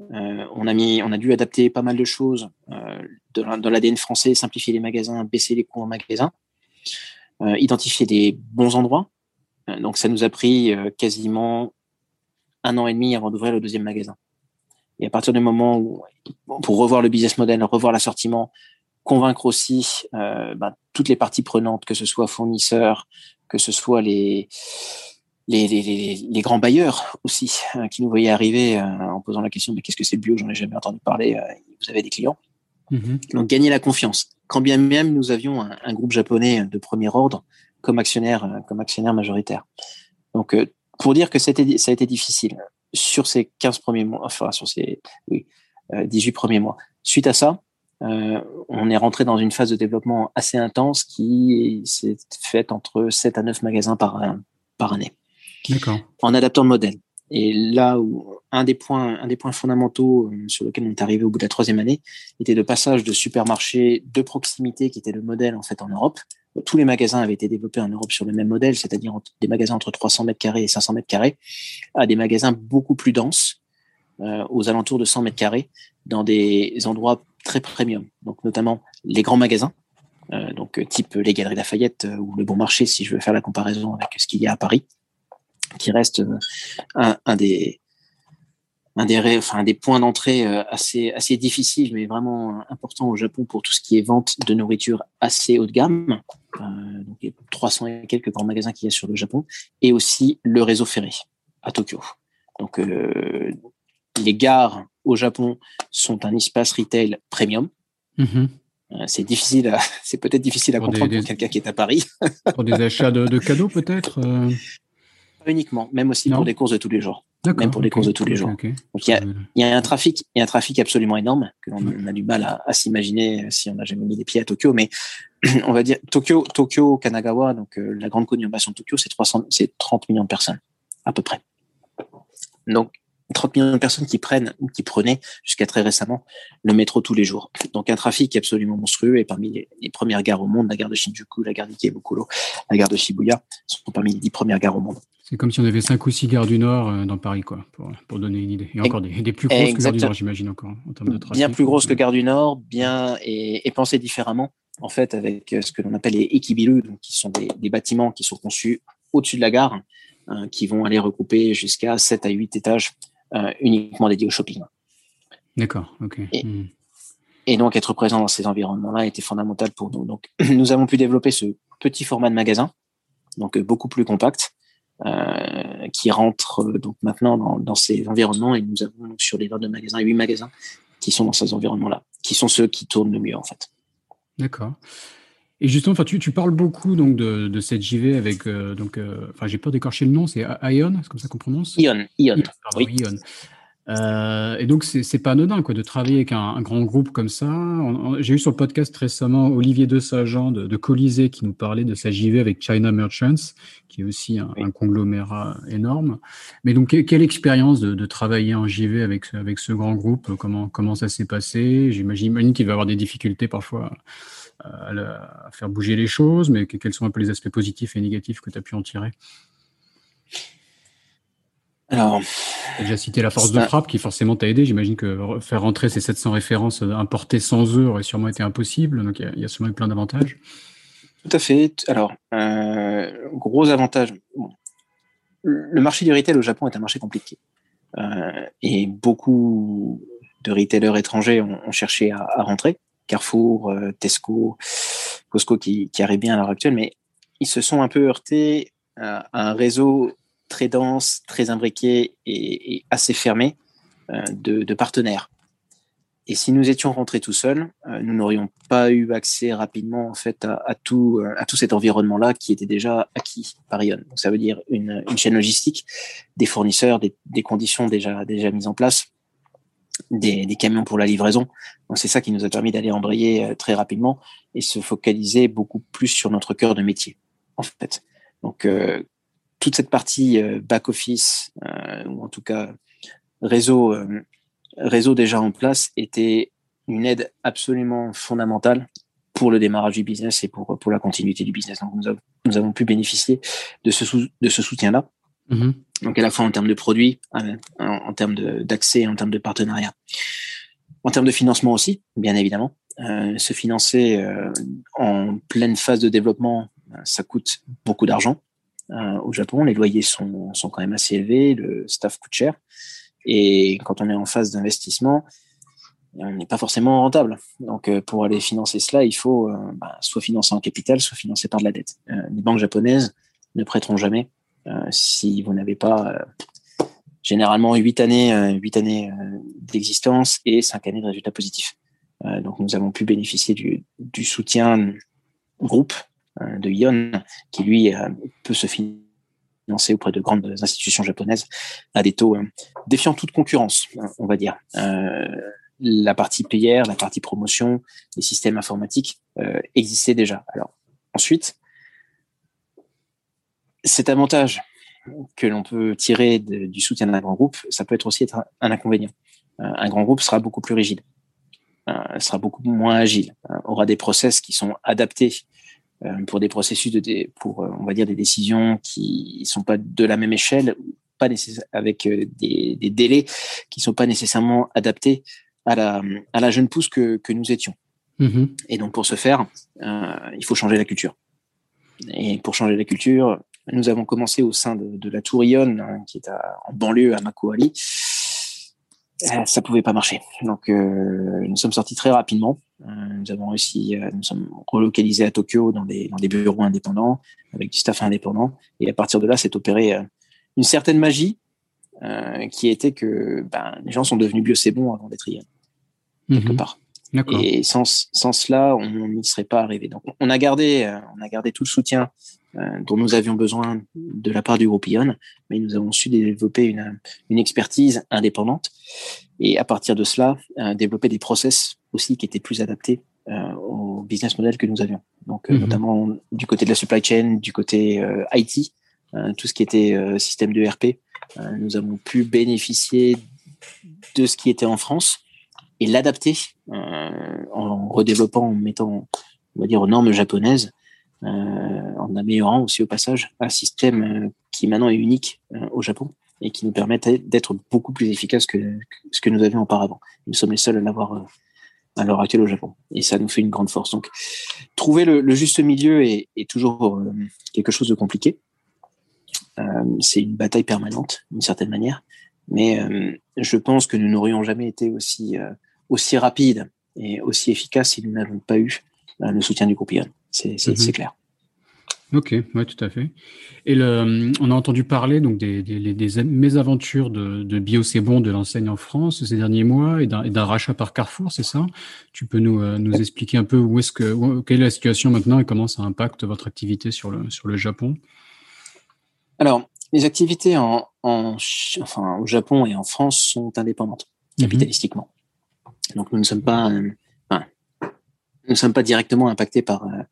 Euh, on a mis, on a dû adapter pas mal de choses euh, dans l'ADN français, simplifier les magasins, baisser les coûts en magasin, euh, identifier des bons endroits. Euh, donc, ça nous a pris quasiment un an et demi avant d'ouvrir le deuxième magasin. Et à partir du moment où, pour revoir le business model, revoir l'assortiment, convaincre aussi euh, bah, toutes les parties prenantes, que ce soit fournisseurs, que ce soit les, les, les, les grands bailleurs aussi, hein, qui nous voyaient arriver euh, en posant la question mais qu'est-ce que c'est le bio? J'en ai jamais entendu parler. Euh, vous avez des clients. Mm-hmm. Donc gagner la confiance. Quand bien même nous avions un, groupe japonais de premier ordre comme actionnaire, comme actionnaire majoritaire. Donc pour dire que ça a été difficile sur ces 15 premiers mois, enfin sur ces oui, 18 premiers mois. Suite à ça, on est rentré dans une phase de développement assez intense qui s'est faite entre 7 à 9 magasins par, par année. D'accord. En adaptant le modèle. Et là où un des points, un des points fondamentaux euh, sur lequel on est arrivé au bout de la troisième année était le passage de supermarché de proximité qui était le modèle en fait en Europe. Tous les magasins avaient été développés en Europe sur le même modèle, c'est-à-dire des magasins entre 300 mètres carrés et 500 mètres carrés, à des magasins beaucoup plus denses, euh, aux alentours de 100 mètres carrés, dans des endroits très premium. Donc notamment les grands magasins, euh, donc type les Galeries Lafayette ou le Bon Marché, si je veux faire la comparaison avec ce qu'il y a à Paris qui reste un, des un des, enfin, des points d'entrée euh, assez, assez difficiles, mais vraiment important au Japon pour tout ce qui est vente de nourriture assez haut de gamme. Euh, donc, il y a 300 et quelques grands magasins qu'il y a sur le Japon, et aussi le réseau ferré à Tokyo. Donc, les gares au Japon sont un espace retail premium. Mm-hmm. c'est difficile, c'est peut-être difficile à comprendre pour quelqu'un qui est à Paris. pour des achats de, de cadeaux, peut-être pas uniquement, même aussi pour des courses de tous les jours. Même pour des courses de tous les jours. Donc il y a, y a, un trafic, il y a un trafic absolument énorme que l'on a du mal à, à s'imaginer si on n'a jamais mis les pieds à Tokyo. Mais on va dire Tokyo, Tokyo, Kanagawa, donc euh, la grande conurbation de Tokyo, c'est 300, c'est 30 millions de personnes à peu près. Donc 30 millions de personnes qui prennent ou qui prenaient jusqu'à très récemment le métro tous les jours. Donc un trafic absolument monstrueux et parmi les, premières gares au monde, la gare de Shinjuku, la gare d'Ikebukuro, la gare de Shibuya sont parmi les dix premières gares au monde. C'est comme si on avait cinq ou six gares du Nord euh, dans Paris, quoi, pour, donner une idée. Et encore des, plus grosses que Gare du Nord, j'imagine encore, en termes de trafic. Bien plus grosses que Gare du Nord, bien et, et pensées différemment, en fait, avec euh, ce que l'on appelle les ekibiru, donc qui sont des, bâtiments qui sont conçus au-dessus de la gare, hein, qui vont aller recouper jusqu'à 7 à 8 étages euh, uniquement dédiés au shopping. D'accord, ok. Hmm. Et, donc, être présent dans ces environnements-là était fondamental pour nous. Donc, nous avons pu développer ce petit format de magasin, donc beaucoup plus compact, euh, qui rentre euh, donc maintenant dans, dans, ces environnements et nous avons sur les 22 magasins, 8 magasins qui sont dans ces environnements-là, qui sont ceux qui tournent le mieux en fait. D'accord. Et justement, tu, tu parles beaucoup donc de, de cette JV avec euh, donc, enfin j'ai peur d'écorcher le nom, c'est Ion, c'est comme ça qu'on prononce? Ion, Ion. oui. Ion. Euh, et donc, c'est pas anodin quoi, de travailler avec un, grand groupe comme ça. J'ai eu sur le podcast récemment Olivier de Saint-Jean de, Colisée qui nous parlait de sa JV avec China Merchants, qui est aussi un, conglomérat énorme. Mais donc, quelle expérience de, travailler en JV avec, avec ce grand groupe? Comment, comment ça s'est passé? J'imagine qu'il va y avoir des difficultés parfois à, à, faire bouger les choses, mais quels sont un peu les aspects positifs et négatifs que tu as pu en tirer? Alors, as déjà cité la force de frappe qui forcément t'a aidé. J'imagine que faire rentrer ces 700 références importées sans eux aurait sûrement été impossible. Donc il y, a sûrement eu plein d'avantages. Tout à fait. Alors, euh, gros avantage. Le marché du retail au Japon est un marché compliqué. Euh, et beaucoup de retailers étrangers ont, cherché à, rentrer. Carrefour, euh, Tesco, Costco qui, qui arrivent bien à l'heure actuelle, mais ils se sont un peu heurtés à un réseau très dense, très imbriqué et, assez fermé euh, de, partenaires. Et si nous étions rentrés tout seuls, euh, nous n'aurions pas eu accès rapidement en fait à, tout, euh, à tout cet environnement-là qui était déjà acquis par Ion. Donc ça veut dire une, chaîne logistique, des fournisseurs, des, conditions déjà, déjà mises en place, des, camions pour la livraison. C'est ça qui nous a permis d'aller embrayer très rapidement et se focaliser beaucoup plus sur notre cœur de métier en fait. Donc toute cette partie euh, back-office, euh, ou en tout cas réseau, euh, réseau déjà en place, était une aide absolument fondamentale pour le démarrage du business et pour, pour la continuité du business. Donc, nous, avons, nous avons pu bénéficier de ce, de ce soutien-là. Mm-hmm. Donc, à la fois en termes de produits, en, termes d'accès, en termes de partenariat. En termes de financement aussi, bien évidemment. se financer en pleine phase de développement, ça coûte beaucoup d'argent. Euh, au Japon. Les loyers sont, sont quand même assez élevés, le staff coûte cher. Et quand on est en phase d'investissement, on n'est pas forcément rentable. Donc, euh, pour aller financer cela, il faut euh, bah, soit financer en capital, soit financer par de la dette. les banques japonaises ne prêteront jamais si vous n'avez pas généralement 8 années, huit années d'existence et 5 années de résultats positifs. donc, nous avons pu bénéficier du, du soutien groupe de Ion, qui lui euh, peut se financer auprès de grandes institutions japonaises à des taux défiant toute concurrence, on va dire. la partie PR, la partie promotion, les systèmes informatiques existaient déjà. Alors ensuite, cet avantage que l'on peut tirer du soutien d'un grand groupe, ça peut être aussi être un, inconvénient. Euh, un grand groupe sera beaucoup plus rigide, euh, sera beaucoup moins agile, euh, aura des process qui sont adaptés pour des processus de pour on va dire des décisions qui sont pas de la même échelle, pas avec des, des, délais qui sont pas nécessairement adaptés à la à la jeune pousse que, que nous étions. Mm-hmm. Et donc pour ce faire, il faut changer la culture. Et pour changer la culture, nous avons commencé au sein de, de la Tour Ion, hein, qui est en banlieue à Makoali. Euh, ça pouvait pas marcher. Donc, euh, nous sommes sortis très rapidement. Euh, nous avons réussi, euh, nous sommes relocalisés à Tokyo dans des, dans des bureaux indépendants, avec du staff indépendant. Et à partir de là, s'est opéré euh, une certaine magie qui était que ben, les gens sont devenus bio c'est bon avant d'être Ion, quelque mhm. part. Et sans, sans cela, on n'y serait pas arrivé. Donc, on a gardé, on a gardé tout le soutien euh, dont nous avions besoin de la part du groupe Ion, mais nous avons su développer une, une expertise indépendante et à partir de cela, euh, développer des process aussi qui étaient plus adaptés euh, au business model que nous avions. Donc, mhm. notamment du côté de la supply chain, du côté IT, tout ce qui était système de RP, nous avons pu bénéficier de ce qui était en France et l'adapter en redéveloppant, en mettant, on va dire, aux normes japonaises euh, en améliorant aussi au passage un système euh, qui maintenant est unique euh, au Japon et qui nous permet d'être beaucoup plus efficace que, ce que nous avions auparavant. Nous sommes les seuls à l'avoir à l'heure actuelle au Japon. Et ça nous fait une grande force. Donc, trouver le, juste milieu est, toujours quelque chose de compliqué. c'est une bataille permanente, d'une certaine manière. Mais je pense que nous n'aurions jamais été aussi, aussi rapides et aussi efficaces si nous n'avions pas eu le soutien du groupe c'est mhm. clair. Ok, ouais, tout à fait. Et le, on a entendu parler donc des, des, des mésaventures de, de Bio C'est Bon de l'enseigne en France ces derniers mois et d'un rachat par Carrefour, c'est ça? Tu peux nous, euh, nous expliquer un peu où est-ce que quelle est la situation maintenant et comment ça impacte votre activité sur le sur le Japon? Alors, les activités en, en enfin au Japon et en France sont indépendantes mhm. capitalistiquement. Donc nous ne sommes pas, euh, nous ne sommes pas directement impactés par euh,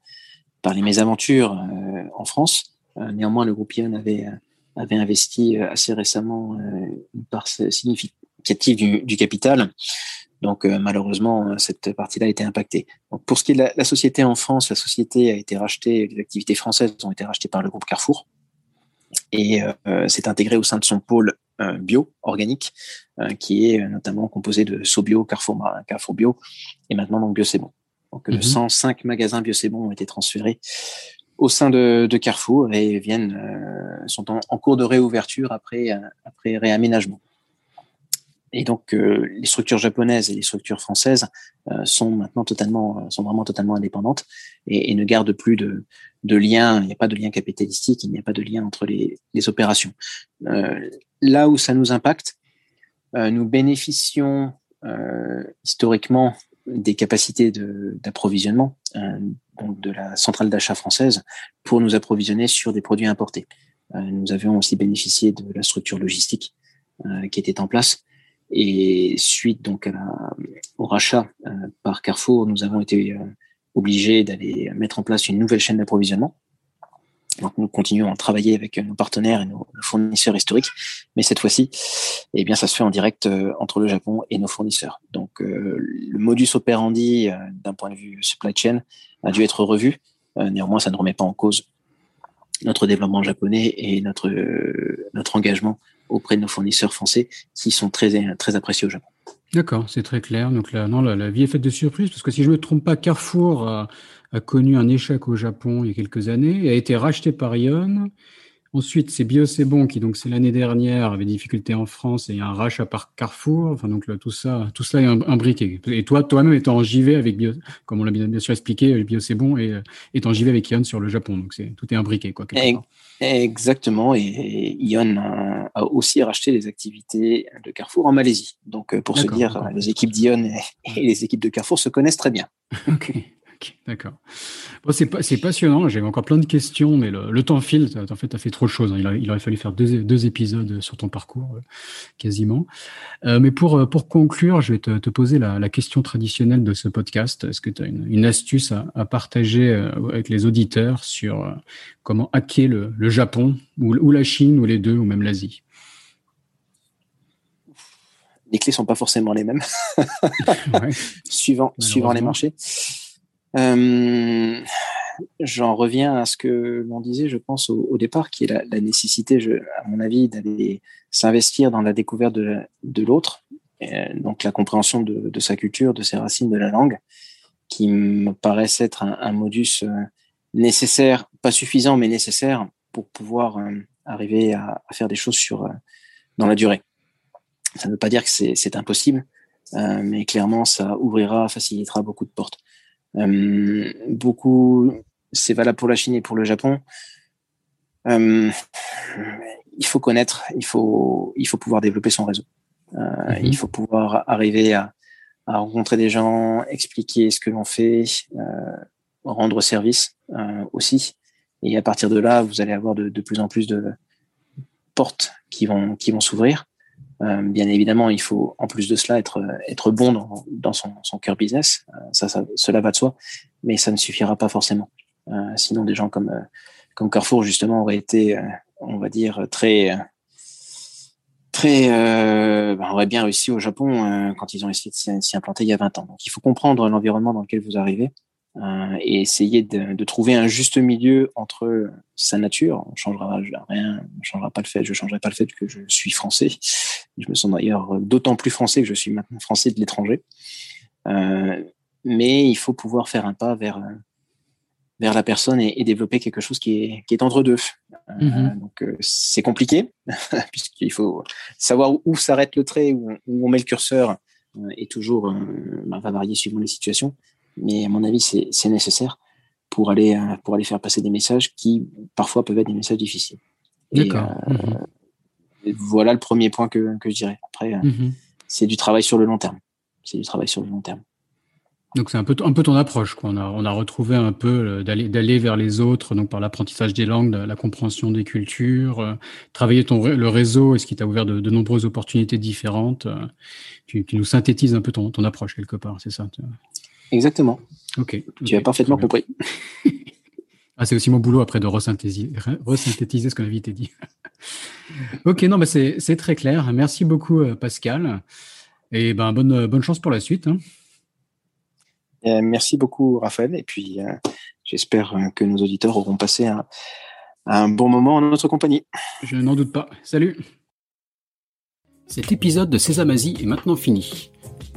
par les mésaventures euh, en France. Euh, néanmoins, le groupe Ion avait, euh, avait investi assez récemment une part significative du, du capital. Donc malheureusement, cette partie-là a été impactée. Donc, pour ce qui est de la, société en France, la société a été rachetée, les activités françaises ont été rachetées par le groupe Carrefour et euh, s'est intégré au sein de son pôle bio organique, qui est notamment composé de SoBio, Carrefour, Carrefour Bio et maintenant donc Bio C'est Bon. Donc, 105 mhm. magasins bio c'est ont été transférés au sein de, Carrefour et viennent euh, sont en, cours de réouverture après euh, après réaménagement. Et donc euh, les structures japonaises et les structures françaises sont maintenant totalement sont vraiment totalement indépendantes et, ne gardent plus de de lien. Il n'y a pas de lien capitalistique, il n'y a pas de lien entre les, les opérations. là où ça nous impacte, nous bénéficions historiquement des capacités d'approvisionnement euh, de la centrale d'achat française pour nous approvisionner sur des produits importés. Euh, nous avions aussi bénéficié de la structure logistique euh, qui était en place. Et suite donc à la, au rachat euh, par Carrefour, nous avons été euh, obligés d'aller mettre en place une nouvelle chaîne d'approvisionnement donc nous continuons à travailler avec nos partenaires et nos fournisseurs historiques, mais cette fois-ci, eh bien, ça se fait en direct euh, entre le Japon et nos fournisseurs. Donc euh, le modus operandi euh, d'un point de vue supply chain a dû être revu. néanmoins, ça ne remet pas en cause notre développement japonais et notre notre engagement auprès de nos fournisseurs français qui sont très très appréciés au Japon. D'accord, c'est très clair. Donc là, non, la, vie est faite de surprises parce que si je me trompe pas, Carrefour a, connu un échec au Japon il y a quelques années et a été racheté par Ion. Ensuite, c'est Bio C'est Bon qui, donc, c'est l'année dernière, avait des difficultés en France et il y a un rachat par Carrefour. Enfin, donc, là, tout ça, tout cela est imbriqué. Et toi, toi-même étant en JV avec Bio, comme on l'a bien, sûr expliqué, Bio C'est Bon et étant en JV avec Ion sur le Japon. Donc, c'est, tout est imbriqué, quoi. Exactement. Et, Ion a, aussi racheté les activités de Carrefour en Malaisie. Donc, euh, pour se dire, les équipes d'Ion et, les équipes de Carrefour se connaissent très bien. ok. D'accord. Bon, c'est passionnant. J'ai encore plein de questions, mais le, temps file. En fait, tu as fait trop de choses. Hein. Il, aurait fallu faire deux, épisodes sur ton parcours, euh, quasiment. Euh, mais pour, euh, pour conclure, je vais te, poser la, question traditionnelle de ce podcast. Est-ce que tu as une, astuce à, partager avec les auditeurs sur comment hacker le, Japon, ou, la Chine, ou les deux, ou même l'Asie? Les clés sont pas forcément les mêmes, suivant, suivant les marchés. Euh, j'en reviens à ce que l'on disait, je pense, au, départ, qui est la, nécessité, à mon avis, d'aller s'investir dans la découverte de, l'autre, euh, donc la compréhension de, sa culture, de ses racines, de la langue, qui me paraissent être un, modus euh, nécessaire, pas suffisant, mais nécessaire pour pouvoir arriver à, à, faire des choses sur, dans la durée. Ça ne veut pas dire que c'est impossible, mais clairement, ça ouvrira, facilitera beaucoup de portes. Euh, beaucoup, c'est valable pour la Chine et pour le Japon. Euh, il faut connaître, il faut, il faut pouvoir développer son réseau. Euh, mhm. Il faut pouvoir arriver à, à, rencontrer des gens, expliquer ce que l'on fait, rendre service aussi. Et à partir de là, vous allez avoir de, de plus en plus de portes qui vont, qui vont s'ouvrir. Euh, bien évidemment, il faut en plus de cela être être bon dans, dans son, son cœur business. Euh, ça, ça, cela va de soi, mais ça ne suffira pas forcément. Euh, sinon, des gens comme comme Carrefour justement auraient été, on va dire, très très euh, ben, auraient bien réussi au Japon quand ils ont essayé de s'y implanter il y a 20 ans. Donc, il faut comprendre l'environnement dans lequel vous arrivez euh, et essayer de, de, trouver un juste milieu entre sa nature. On changera rien, on changera pas le fait, je changerai pas le fait que je suis français. Je me sens d'ailleurs d'autant plus français que je suis maintenant français de l'étranger. Euh, mais il faut pouvoir faire un pas vers vers la personne et, et développer quelque chose qui est, qui est entre deux. Euh, mm-hmm. donc euh, c'est compliqué puisqu'il faut savoir où, s'arrête le trait, où, où, on met le curseur, euh, et toujours bah, va varier suivant les situations mais à mon avis, c'est nécessaire pour aller, euh, pour aller faire passer des messages qui parfois peuvent être des messages difficiles. D'accord. Euh, mhm. Voilà le premier point que, que je dirais. Après, euh, mhm. c'est du travail sur le long terme. C'est du travail sur le long terme. Donc c'est un peu, un peu ton approche. Quoi. On, a, on a retrouvé un peu d'aller, d'aller vers les autres, donc par l'apprentissage des langues, la compréhension des cultures, travailler ton, le réseau, et ce qui t'a ouvert de, nombreuses opportunités différentes. tu, tu, nous synthétises un peu ton, ton approche quelque part, c'est ça Exactement. Ok. Tu as parfaitement compris. ah, c'est aussi mon boulot après de resynthétiser, resynthétiser ce qu'on avait dit. ok, non, mais c'est très clair. Merci beaucoup, euh, Pascal. Et ben, bonne, bonne chance pour la suite. Hein. Euh, merci beaucoup, Raphaël. Et puis, euh, j'espère que nos auditeurs auront passé un, un bon moment en notre compagnie. Je n'en doute pas. Salut. Cet épisode de Sésamazie est maintenant fini.